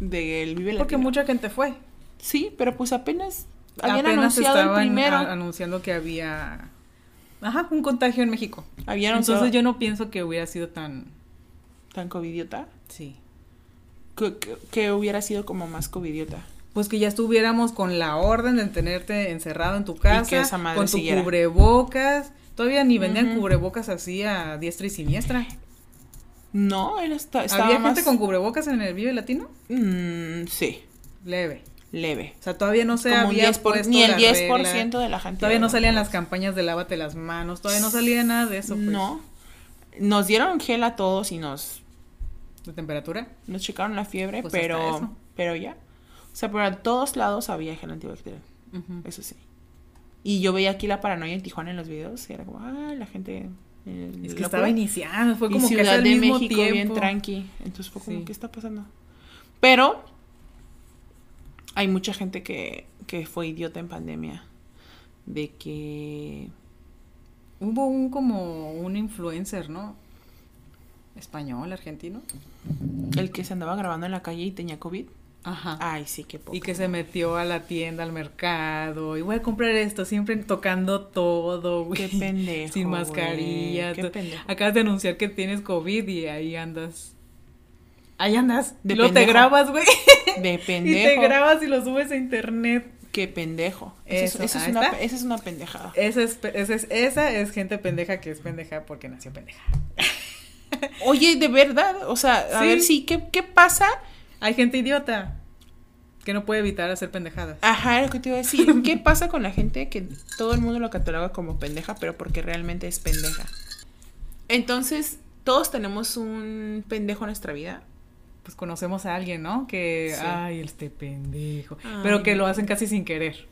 S1: Del Vive Latino.
S2: Porque mucha gente fue.
S1: Sí, pero pues apenas habían
S2: Apenas
S1: anunciado el
S2: estaban
S1: primero.
S2: a- anunciando que había. Ajá, un contagio en México.
S1: habían
S2: Entonces yo no pienso que hubiera sido tan.
S1: tan covidiota.
S2: Sí.
S1: Que, que- que hubiera sido como más covidiota.
S2: Pues que ya estuviéramos con la orden de tenerte encerrado en tu casa,
S1: que esa madre
S2: con tu
S1: siguiera.
S2: cubrebocas. Todavía ni vendían cubrebocas así a diestra y siniestra.
S1: No, él está, estaba
S2: ¿Había
S1: más...
S2: gente con cubrebocas en el Vive Latino?
S1: Mm, sí,
S2: Leve.
S1: Leve.
S2: O sea, todavía no se
S1: Como un
S2: había
S1: 10 por-
S2: puesto
S1: ni el
S2: la
S1: 10%
S2: regla.
S1: de la gente.
S2: Todavía no salían las campañas de lávate las manos, todavía no salía nada de eso. Pues,
S1: No. Nos dieron gel a todos y nos,
S2: De temperatura.
S1: nos checaron la fiebre,
S2: Pues
S1: pero, pero ya. O sea, por todos lados había gel antibacterial.
S2: Ujú.
S1: Eso sí. Y yo veía aquí la paranoia en Tijuana en los videos y era como, ah, la gente... eh,
S2: Es que estaba iniciando, fue
S1: y
S2: como que
S1: Ciudad
S2: al
S1: de
S2: mismo
S1: México
S2: tiempo.
S1: bien tranqui. Entonces fue como,
S2: Sí.
S1: ¿qué está pasando? Pero hay mucha gente que, que fue idiota en pandemia. De que...
S2: Hubo un como un influencer, ¿no? Español, argentino.
S1: El que se andaba grabando en la calle y tenía COVID.
S2: Ajá.
S1: Ay, sí, qué poco.
S2: y que se metió a la tienda, al mercado, y voy a comprar esto, siempre tocando todo, güey.
S1: Qué pendejo,
S2: Sin mascarilla.
S1: qué pendejo.
S2: Acabas de anunciar que tienes COVID y ahí andas. Ahí andas.
S1: De
S2: luego te
S1: pendejo.
S2: grabas, güey.
S1: De
S2: Y te
S1: pendejo.
S2: grabas y lo subes a internet.
S1: Qué pendejo. Esa es-
S2: Eso,
S1: es una, esa es una pendejada.
S2: Esa es, esa es, esa es gente pendeja que es pendeja porque nació pendeja.
S1: Oye, de verdad, o sea, a
S2: Sí.
S1: ver si, ¿qué, ¿qué pasa?
S2: Hay gente idiota que no puede evitar hacer pendejadas.
S1: Ajá, lo que te iba a decir. ¿Qué pasa con la gente que todo el mundo lo cataloga como pendeja, pero porque realmente es pendeja? Entonces, todos tenemos un pendejo en nuestra vida.
S2: Pues conocemos a alguien, ¿no? Que,
S1: Sí.
S2: ay, este pendejo.
S1: Ay,
S2: pero que lo hacen casi sin querer.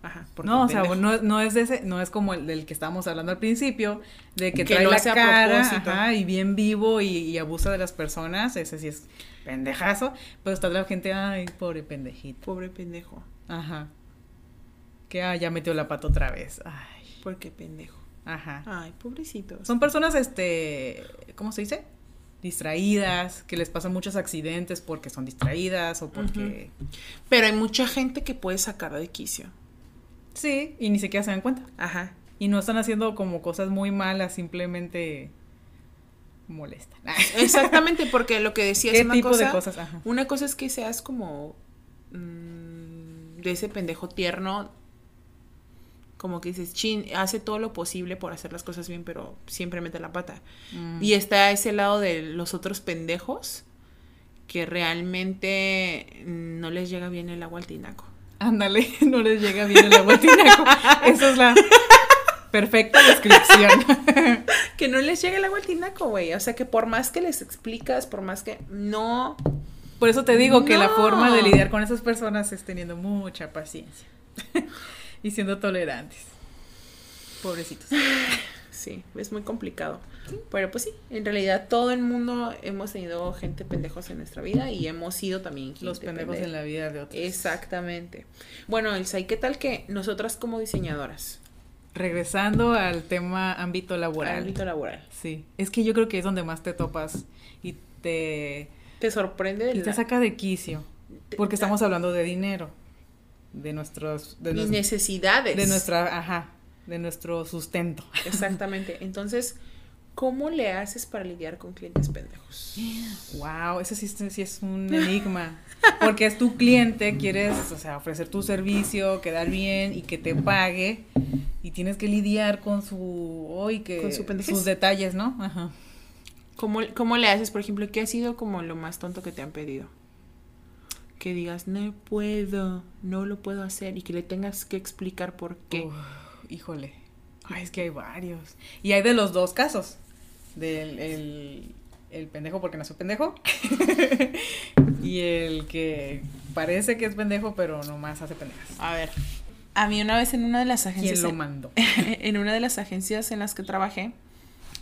S1: Ajá,
S2: No, o sea, no, no es de ese, no es como el del que estábamos hablando al principio, de que,
S1: Que
S2: trae
S1: lo
S2: la cara ajá, y bien vivo y, y abusa de las personas, ese sí es pendejazo, pero está la gente, ay, pobre pendejito.
S1: Pobre pendejo.
S2: Ajá. Que ah, ya metió la pata otra vez. Ay,
S1: Porque pendejo.
S2: ajá.
S1: Ay, pobrecitos.
S2: Son personas, este, ¿cómo se dice? Distraídas, que les pasan muchos accidentes porque son distraídas o porque...
S1: Pero hay mucha gente que puede sacar de quicio.
S2: Sí, y ni siquiera se dan cuenta.
S1: Ajá.
S2: Y no están haciendo como cosas muy malas, simplemente molestan.
S1: Exactamente, porque lo que decías
S2: ¿Qué
S1: una
S2: tipo
S1: cosa,
S2: de cosas? Ajá.
S1: Una cosa es que seas como mm, de ese pendejo tierno, como que dices, chin, hace todo lo posible por hacer las cosas bien, pero siempre mete la pata.
S2: Mm.
S1: Y está ese lado de los otros pendejos que realmente no les llega bien el agua al tinaco.
S2: Ándale, no les llega bien el agua al tinaco. Esa es la perfecta descripción.
S1: Que no les llega el agua al tinaco, güey. O sea, que por más que les explicas, por más que no...
S2: Por eso te digo que la forma de lidiar con esas personas es teniendo mucha paciencia y siendo tolerantes. Pobrecitos.
S1: Sí, es muy complicado. Pero pues sí, en realidad todo el mundo hemos tenido gente pendejos en nuestra vida y hemos sido también gente
S2: Los pendejos en la vida de otros.
S1: Exactamente. Bueno, Elsa, ¿y qué tal que nosotras como diseñadoras
S2: Regresando al tema ámbito laboral.
S1: Ámbito laboral.
S2: Sí. Es que yo creo que es donde más te topas y te,
S1: Te sorprende
S2: y te saca de quicio. Porque estamos hablando de dinero. De nuestros. De,
S1: mis necesidades.
S2: de nuestra. Ajá. De nuestro sustento.
S1: Exactamente. Entonces, ¿cómo le haces para lidiar con clientes pendejos?
S2: Wow, ese sí, es- sí es un enigma. Porque es tu cliente, quieres, o sea, ofrecer tu servicio, quedar bien y que te pague. Y tienes que lidiar con su. Hoy que.
S1: Con su pendejez.
S2: sus detalles, ¿no? Ajá.
S1: ¿Cómo, ¿Cómo le haces, por ejemplo, qué ha sido como lo más tonto que te han pedido? Que digas, no puedo, no lo puedo hacer y que le tengas que explicar por qué.
S2: Uf, híjole. Ay, es que hay varios. Y hay de los dos casos. Del el, el pendejo porque nació pendejo. y el que parece que es pendejo, pero nomás hace pendejas.
S1: A ver, a mí una vez en una de las agencias...
S2: ¿Quién lo mandó?
S1: en una de las agencias en las que trabajé,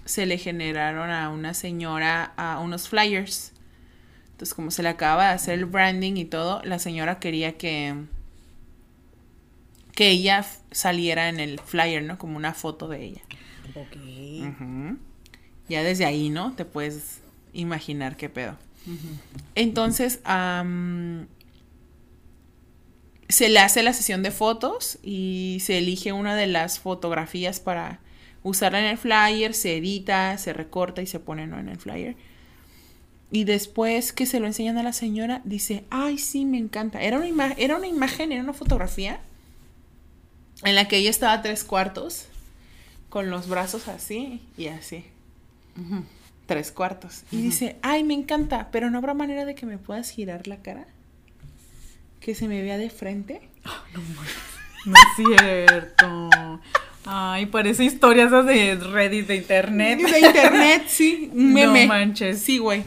S1: se le generaron a una señora a unos flyers. Entonces, como se le acaba de hacer el branding y todo, la señora quería que que ella saliera en el flyer, ¿no? Como una foto de ella.
S2: Ok.
S1: Ya desde ahí, ¿no? Te puedes imaginar qué pedo. Entonces, am, se le hace la sesión de fotos y se elige una de las fotografías para usarla en el flyer, se edita, se recorta y se pone ¿no? en el flyer. Y después que se lo enseñan a la señora, dice, ay, sí, me encanta. Era una, ima- era una imagen, era una fotografía en la que ella estaba a tres cuartos, con los brazos así y así tres cuartos. Y dice, ay, me encanta, pero no habrá manera de que me puedas girar la cara. Que se me vea de frente.
S2: No es cierto. Ay, parece historias esas de Reddit, de internet.
S1: De internet, sí. Un
S2: No manches.
S1: Sí, güey.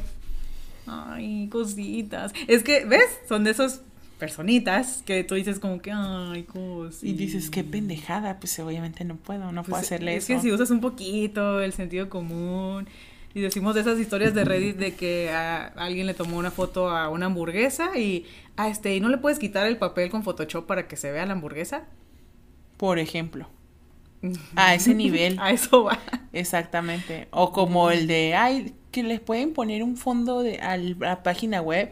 S2: Ay, cositas. Es que, ¿ves? Son de esos personitas que tú dices como que, ay, cositas.
S1: Y dices, qué pendejada. Pues obviamente no puedo, no puedo
S2: Pues,
S1: hacerle
S2: es
S1: eso.
S2: que si usas un poquito el sentido común y decimos de esas historias de Reddit de que a alguien le tomó una foto a una hamburguesa y a este y no le puedes quitar el papel con Photoshop para que se vea la hamburguesa.
S1: Por ejemplo. A ese nivel.
S2: A eso va.
S1: Exactamente. O como el de, ay, que les pueden poner un fondo de a la página web.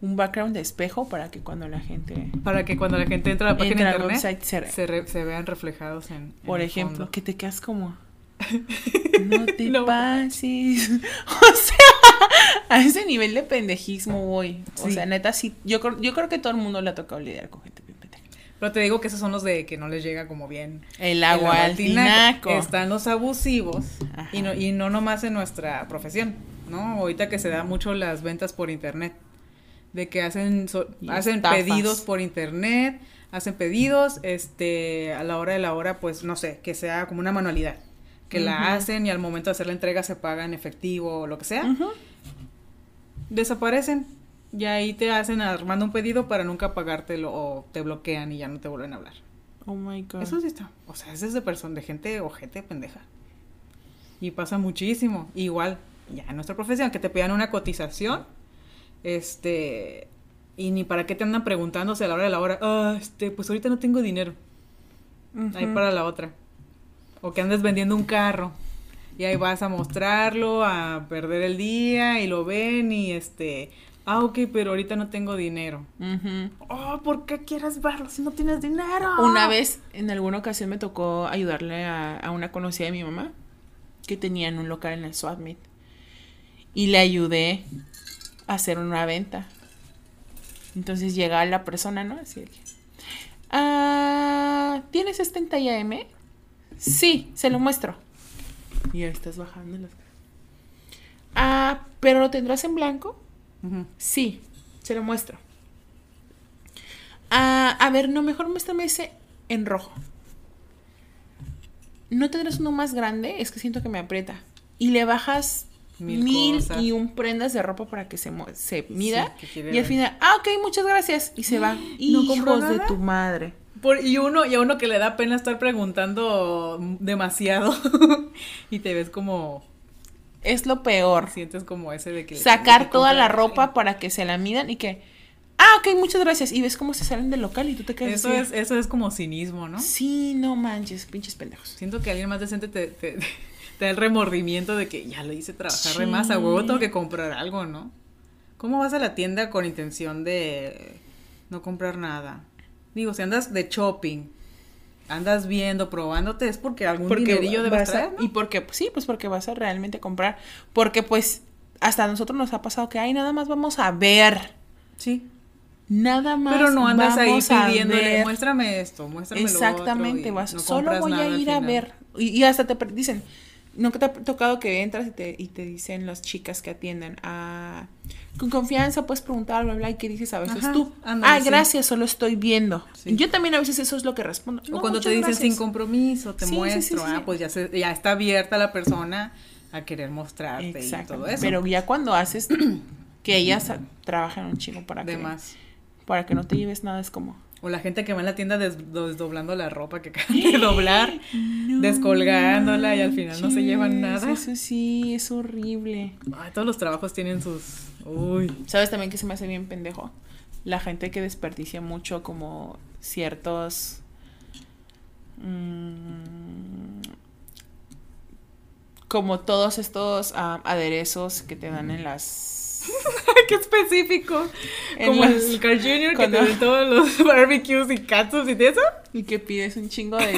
S1: Un background de espejo para que cuando la gente
S2: Para que cuando la gente entra a la página
S1: entra
S2: de internet
S1: website se,
S2: se, re- se vean reflejados en, en
S1: Por ejemplo,
S2: fondo.
S1: que te quedas como. No te
S2: No.
S1: pases. O sea, a ese nivel de pendejismo voy. O sea, neta, sí. Yo, creo- yo creo que todo el mundo le ha tocado lidiar con gente.
S2: Pero te digo que esos son los de que no les llega como bien
S1: El agua al tinaco.
S2: Están los abusivos
S1: Ajá.
S2: y no, y no nomás en nuestra profesión, ¿no? Ahorita que se da mucho las ventas por internet, de que hacen, so- hacen
S1: estafas.
S2: pedidos por internet, hacen pedidos, este, a la hora de la hora, pues no sé, que sea como una manualidad, que la hacen y al momento de hacer la entrega se paga en efectivo o lo que sea, desaparecen. Y ahí te hacen armando un pedido para nunca pagártelo o te bloquean y ya no te vuelven a hablar.
S1: Oh my god.
S2: Eso sí está. O sea, es de persona, de gente ojete pendeja. Y pasa muchísimo. Igual, ya en nuestra profesión, que te pidan una cotización. Este. Y ni para qué te andan preguntándose a la hora de la hora. Ah, este, pues ahorita no tengo dinero. Ahí para la otra. O que andes vendiendo un carro. Y ahí vas a mostrarlo, a perder el día, y lo ven, y este. Ah, ok, pero ahorita no tengo dinero. Oh, ¿por qué quieres verlo si no tienes dinero?
S1: Una vez, en alguna ocasión, me tocó ayudarle a, a una conocida de mi mamá que tenía en un local en el Swap Meet. Y le ayudé a hacer una venta. Entonces llega la persona, ¿no? Así que, ah, ¿tienes este en talla M? Sí, se lo muestro. Y ahora estás bajando las Ah, ¿pero lo tendrás en blanco? Sí, se lo muestro. Ah, a ver, no, mejor muéstrame ese en rojo. ¿No tendrás uno más grande? Es que siento que me aprieta. Y le bajas
S2: Mil
S1: y un prendas de ropa para que se, se mida. y al final, ah, ok, muchas gracias. Y se va.
S2: ¿No
S1: Hijos de tu madre.
S2: Por- y uno, y a uno que le da pena estar preguntando demasiado y te ves como,
S1: Es lo peor.
S2: sientes como ese de que...
S1: Sacar toda la ropa para que se la midan y que, ah, ok, muchas gracias. Y ves cómo se salen del local y tú te quedas
S2: Eso
S1: así.
S2: es, eso es como cinismo, ¿no?
S1: Sí, no manches, pinches pendejos.
S2: Siento que alguien más decente te, te, te da el remordimiento de que ya lo hice trabajar de más, a huevo tengo que comprar algo, ¿no? ¿Cómo vas a la tienda con intención de no comprar nada? Digo, si andas de shopping, andas viendo, probándote, es porque algún dinerillo debes traer, ¿no?
S1: Y porque, pues, sí, pues porque vas a realmente comprar. Porque, pues, hasta a nosotros nos ha pasado que, ay, nada más vamos a ver.
S2: Sí.
S1: Nada más.
S2: Pero no andas ahí
S1: vamos
S2: pidiéndole,
S1: ver".
S2: muéstrame esto, muéstrame lo
S1: Exactamente,
S2: otro", y
S1: vas,
S2: no
S1: solo voy a ir a ver. Y, y hasta te dicen, ¿no que te ha tocado que entras y te, y te dicen las chicas que atienden? Ah, con confianza puedes preguntar, bla, bla, y qué dices a veces
S2: Ajá,
S1: tú. ah,
S2: sí.
S1: gracias, solo estoy viendo.
S2: Sí.
S1: Yo también a veces eso es lo que respondo.
S2: O
S1: "No,
S2: cuando te dicen
S1: gracias".
S2: sin compromiso, te
S1: Sí,
S2: muestro, ah, pues ya, se, ya está abierta la persona a querer mostrarte y todo eso.
S1: Pero ya cuando haces que ellas a- trabajan un chingo para
S2: de
S1: que,
S2: más.
S1: para que no te lleves nada, es como.
S2: O la gente que va en la tienda des- desdoblando la ropa que acaban de doblar, descolgándola y al final no se llevan nada.
S1: Eso sí, es horrible.
S2: Ay, todos los trabajos tienen sus... Uy.
S1: ¿Sabes también que se me hace bien pendejo? La gente que desperdicia mucho como ciertos... mm, como todos estos ah, aderezos que te dan en las...
S2: ¡Qué específico!
S1: En
S2: Como
S1: las-
S2: el Carl Jr. que te todos los barbecues y catsups y de eso.
S1: Y que pides un chingo de...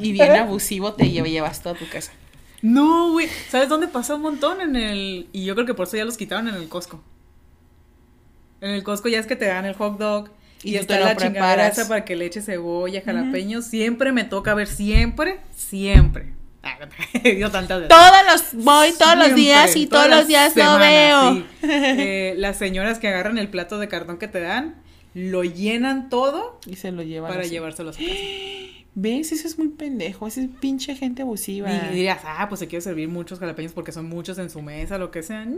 S1: y, y bien abusivo te lleva- llevas toda tu casa.
S2: No, güey. ¿Sabes dónde pasa un montón? En el... Y yo creo que por eso ya los quitaron en el Costco. En el Costco ya es que te dan el hot dog. Y,
S1: Y
S2: está
S1: te lo
S2: la chingadera para que le eches cebolla, jalapeño. Siempre me toca ver, siempre, siempre. Yo tantas veces.
S1: Todos los... Voy todos los días y todos los días
S2: las
S1: lo
S2: semanas,
S1: veo.
S2: sí. Eh, las señoras que agarran el plato de cartón que te dan, lo llenan todo
S1: Y se lo llevan
S2: para
S1: así.
S2: llevárselo a su casa.
S1: ¿Ves? Eso es muy pendejo. Esa es pinche gente abusiva.
S2: Y dirías, ah, pues se quiere servir muchos jalapeños porque son muchos en su mesa, lo que sea. No,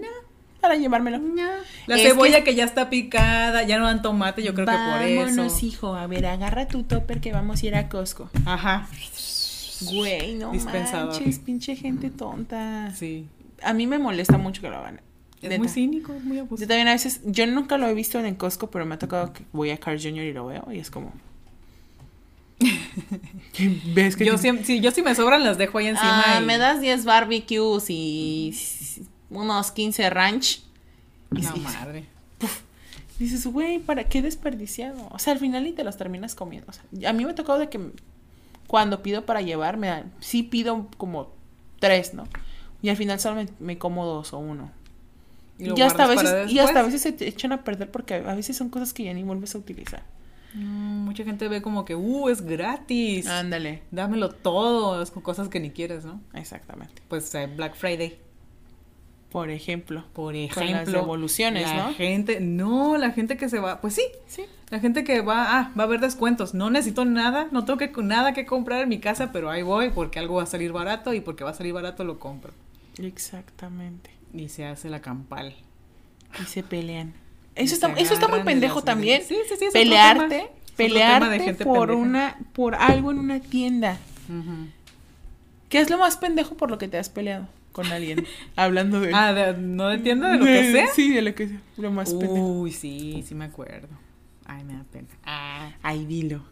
S1: Para llevármelo.
S2: no. La
S1: Es
S2: cebolla
S1: que-
S2: que... ya está picada, ya no dan tomate, yo creo que por
S1: Vámonos,
S2: eso.
S1: hijo. A ver, agarra tu topper que vamos a ir a Costco.
S2: Ajá,
S1: Güey, no
S2: Dispensador.
S1: manches, pinche gente tonta.
S2: sí.
S1: A mí me molesta mucho que lo hagan.
S2: Es
S1: Neta.
S2: muy cínico, es muy
S1: Yo
S2: abusivo.
S1: también a veces, yo nunca lo he visto en el Costco, pero me ha tocado que voy a Carl Jr. y lo veo y es como... ¿Ves que
S2: Yo sí, sí, yo sí me sobran, las dejo ahí encima.
S1: Ah,
S2: y-
S1: me das 10 barbecues y unos 15 ranch. Y
S2: No,
S1: sí,
S2: madre.
S1: Dices, güey, ¿para qué desperdiciado? O sea, al final ni te los terminas comiendo. O sea, a mí me ha tocado de que cuando pido para llevar, me dan, sí pido como tres, ¿no? Y al final solo me, me como dos o uno.
S2: Y
S1: Y, hasta a veces, y hasta a veces se te echan a perder porque a veces son cosas que ya ni vuelves a utilizar.
S2: Mm, mucha gente ve como que, uh, es gratis.
S1: Ándale.
S2: Dámelo todo, es con cosas que ni quieres, ¿no?
S1: Exactamente.
S2: Pues eh, Black Friday,
S1: Por ejemplo.
S2: por
S1: Con
S2: ejemplo.
S1: las devoluciones,
S2: la
S1: ¿no?
S2: gente, no, la gente que se va, pues sí,
S1: Sí.
S2: la gente que va, ah, va a haber descuentos, no necesito nada, no tengo que, nada que comprar en mi casa, pero ahí voy porque algo va a salir barato y porque va a salir barato lo compro.
S1: Exactamente.
S2: Y se hace la campal.
S1: Y se pelean. Eso
S2: se
S1: está, eso está muy
S2: de
S1: pendejo también.
S2: Sí, sí, sí,
S1: pelearte,
S2: tema. De
S1: pelearte
S2: gente
S1: por
S2: pendeja.
S1: una, por algo en una tienda. ¿Qué es lo más pendejo por lo que te has peleado con alguien? Hablando de.
S2: Ah, de- no entiendo de lo que sea.
S1: Sí, de lo que sea. Lo más pendejo.
S2: Uy, sí, sí me acuerdo. Ay, me da pena. Ah,
S1: Ay, dilo.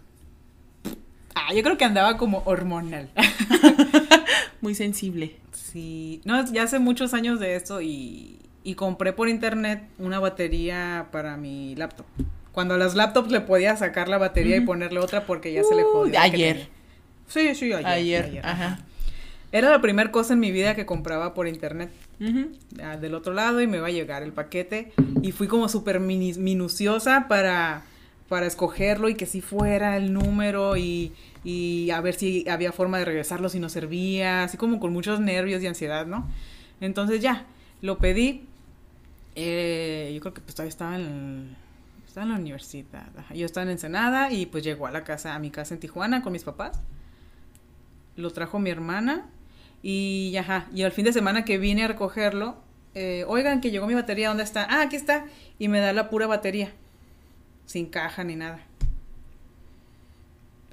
S2: ah, yo creo que andaba como hormonal.
S1: Muy sensible.
S2: Sí, no, ya hace muchos años de esto y, y compré por internet una batería para mi laptop. Cuando a las laptops le podía sacar la batería y ponerle otra porque ya se le que
S1: ayer.
S2: Sí, sí, ayer.
S1: Ayer, ajá.
S2: Era la primera cosa en mi vida que compraba por internet. Del otro lado y me va a llegar el paquete. Y fui como súper minuciosa para, para escogerlo y que si fuera el número y, y a ver si había forma de regresarlo si no servía, así como con muchos nervios y ansiedad, ¿no? Entonces ya, lo pedí, eh, yo creo que pues todavía estaba en, estaba en la universidad, yo estaba en Ensenada y pues llegó a la casa, a mi casa en Tijuana con mis papás, lo trajo mi hermana y ajá, y al fin de semana que vine a recogerlo, eh, oigan que llegó mi batería, ¿dónde está? Ah, aquí está. Y me da la pura batería, sin caja ni nada.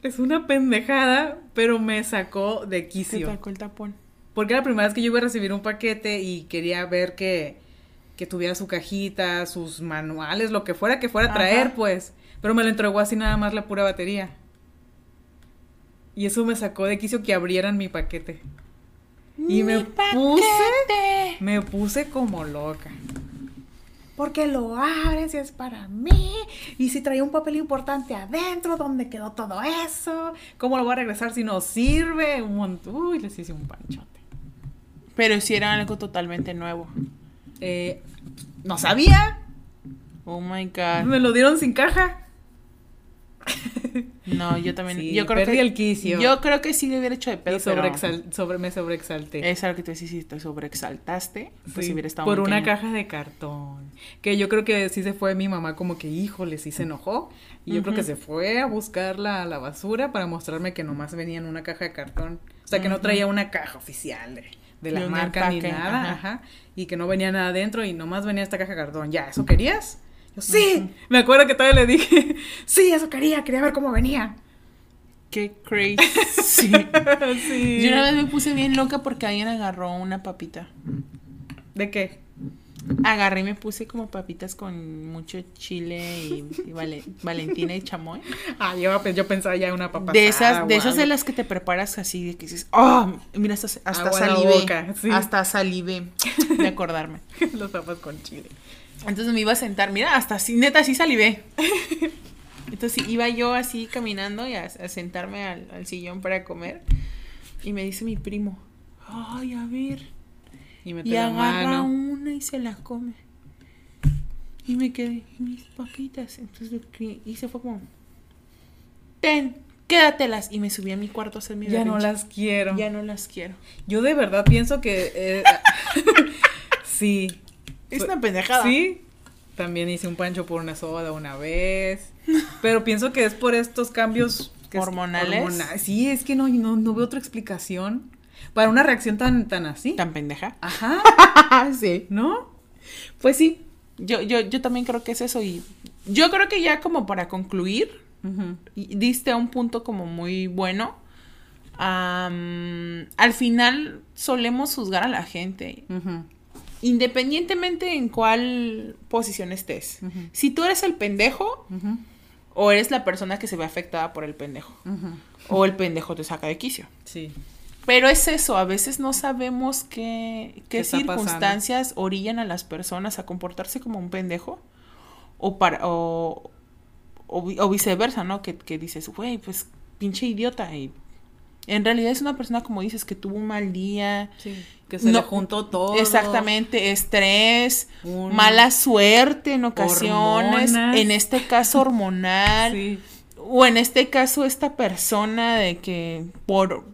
S2: Es una pendejada, pero me sacó de
S1: Te
S2: quicio.
S1: tocó el tapón.
S2: Porque la primera vez que yo iba a recibir un paquete y quería ver que, que tuviera su cajita, sus manuales, lo que fuera que fuera a traer,
S1: Ajá.
S2: pues. Pero me lo entregó así nada más la pura batería. Y eso me sacó de quicio que abrieran mi paquete. Y me puse-. Me puse como loca. Porque lo abren si es para mí. Y si traía un papel importante adentro, ¿dónde quedó todo eso? ¿Cómo lo voy a regresar si no sirve? Un montón. Uy, les hice un panchote.
S1: Pero si era algo totalmente nuevo.
S2: Eh, no sabía.
S1: Oh my god.
S2: Me lo dieron sin caja.
S1: No, yo también.
S2: Sí,
S1: yo creo
S2: perdí
S1: que,
S2: el quicio.
S1: Yo creo que sí le hubiera hecho de pedo.
S2: Y
S1: pero
S2: sobreexal- sobre, me sobreexalté.
S1: Es algo que te decís, si te sobreexaltaste, pues
S2: Sí,
S1: hubiera estado
S2: por una caja de cartón. Que yo creo que sí se fue mi mamá como que, híjole, sí se enojó. Y yo creo que se fue a buscarla a la basura para mostrarme que nomás venía en una caja de cartón. O sea, que no
S1: Ujú.
S2: traía una caja oficial de, de la marca ni nada.
S1: ajá.
S2: Ajá. Y que no venía nada adentro y nomás venía esta caja de cartón. ¿Ya, eso querías? Yo, sí. Me acuerdo que todavía le dije, sí, eso quería, quería ver cómo venía.
S1: Qué crazy.
S2: sí.
S1: Yo una vez me puse bien loca porque alguien agarró una papita.
S2: ¿De qué?
S1: Agarré y me puse como papitas con mucho chile y, y vale- Valentina y chamoy.
S2: Ah, yo, yo pensaba ya una papa
S1: De esas, de esas de las que te preparas así, de que dices, oh, mira, hasta, hasta
S2: sí.
S1: Hasta salivé de acordarme.
S2: Los papas con chile.
S1: Entonces me iba a sentar, mira, hasta así, neta, así salivé. Entonces iba yo así caminando y a, a sentarme al, al sillón para comer. Y me dice mi primo, ay, a ver.
S2: Y mete
S1: Y agarra
S2: mano.
S1: una y se la come. Y me quedé, "¿Y mis papitas. Entonces lo que hice fue como, ten, quédatelas. Y me subí a mi cuarto a hacer mi
S2: Ya no las quiero.
S1: Ya no las quiero.
S2: Yo de verdad pienso que. eh, sí.
S1: Es una pendejada.
S2: Sí. También hice un pancho por una soda una vez. Pero pienso que es por estos cambios
S1: ¿Hormonales?
S2: hormona- Sí, es que no, no, no veo otra explicación. Para una reacción tan, tan así.
S1: ¿Tan pendeja?
S2: Ajá.
S1: sí.
S2: ¿No?
S1: Pues sí, yo, yo, yo también creo que es eso. Y yo creo que ya como para concluir, diste a un punto como muy bueno. Al final solemos juzgar a la gente,
S2: Ujú.
S1: Independientemente en cuál posición estés. Si tú eres el pendejo o eres la persona que se ve afectada por el pendejo, o el pendejo te saca de quicio.
S2: Sí.
S1: Pero es eso, a veces no sabemos qué, qué
S2: ¿Qué está pasando?
S1: circunstancias orillan a las personas a comportarse como un pendejo o para o, o, o viceversa, ¿no? Que, que dices, güey, pues pinche idiota y en realidad es una persona como dices que tuvo un mal día,
S2: Sí. Que se
S1: No,
S2: le juntó todo.
S1: exactamente, estrés,
S2: Un-
S1: mala suerte en ocasiones,
S2: Hormonas.
S1: en este caso hormonal,
S2: Sí.
S1: o en este caso, esta persona de que por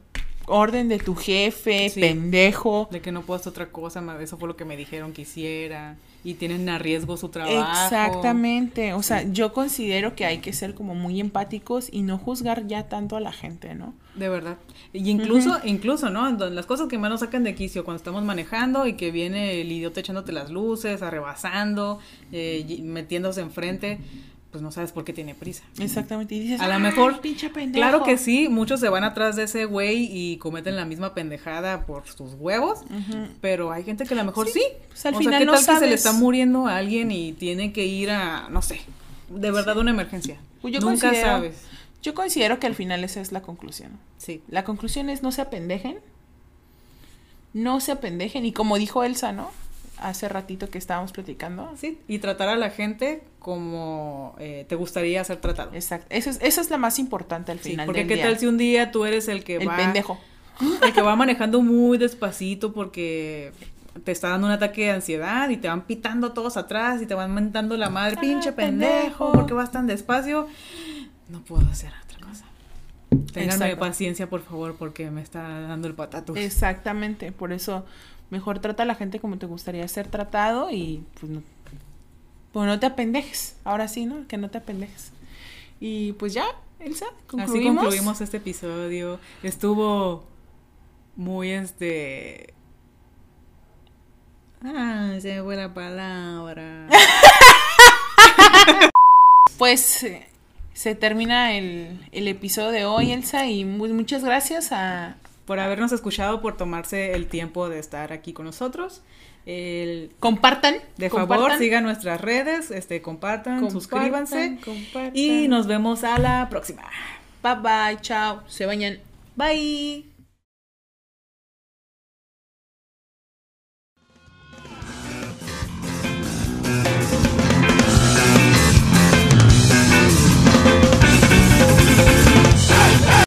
S1: orden de tu jefe,
S2: Sí.
S1: pendejo.
S2: De que no puedo hacer otra cosa, eso fue lo que me dijeron que hiciera. Y tienen a riesgo su trabajo.
S1: Exactamente. O sea, yo considero que hay que ser como muy empáticos y no juzgar ya tanto a la gente, ¿no?
S2: De verdad. Y incluso, incluso, ¿no? Las cosas que más nos sacan de quicio cuando estamos manejando y que viene el idiota echándote las luces, arrebasando, eh, metiéndose enfrente, pues no sabes por qué tiene prisa.
S1: Exactamente. Y dices,
S2: A lo
S1: "Ay,
S2: mejor,
S1: pinche pendejo".
S2: claro que sí, muchos se van atrás de ese güey y cometen la misma pendejada por sus huevos, pero hay gente que a lo mejor sí.
S1: Sí, pues, al
S2: o
S1: final
S2: sea, ¿qué
S1: no
S2: tal que se le
S1: sabes.
S2: está muriendo a alguien y tiene que ir a, no sé, de verdad una emergencia?
S1: Pues yo
S2: Nunca sabes.
S1: Yo considero que al final esa es la conclusión.
S2: Sí.
S1: La conclusión es no se apendejen. No se apendejen. Y como dijo Elsa, ¿no? Hace ratito que estábamos platicando.
S2: Sí, y tratar a la gente como eh, te gustaría ser tratado.
S1: Exacto. Eso es, eso es la más importante al
S2: Sí,
S1: final
S2: porque
S1: del
S2: qué
S1: día.
S2: tal si un día tú eres el que
S1: El
S2: va
S1: pendejo.
S2: el que va manejando muy despacito porque te está dando un ataque de ansiedad y te van pitando todos atrás y te van mentando la madre,
S1: Ah,
S2: pinche pendejo, porque vas tan despacio. No puedo hacer otra cosa. Ténganme paciencia, por favor, porque me está dando el patatus.
S1: Exactamente. Por eso mejor trata a la gente como te gustaría ser tratado y pues no, pues no te apendejes. Ahora sí, ¿no? Que no te apendejes. Y pues ya, Elsa, concluimos.
S2: Así concluimos este episodio. Estuvo muy este. Ah, se me fue la palabra.
S1: Pues eh, se termina el, el episodio de hoy, Elsa, y mu- muchas gracias a,
S2: por habernos escuchado, por tomarse el tiempo de estar aquí con nosotros. El,
S1: Compartan.
S2: de
S1: compartan,
S2: favor, sigan nuestras redes, este, compartan,
S1: compartan,
S2: suscríbanse.
S1: compartan.
S2: Y nos vemos a la próxima.
S1: Bye bye, chao. Se bañan.
S2: Bye.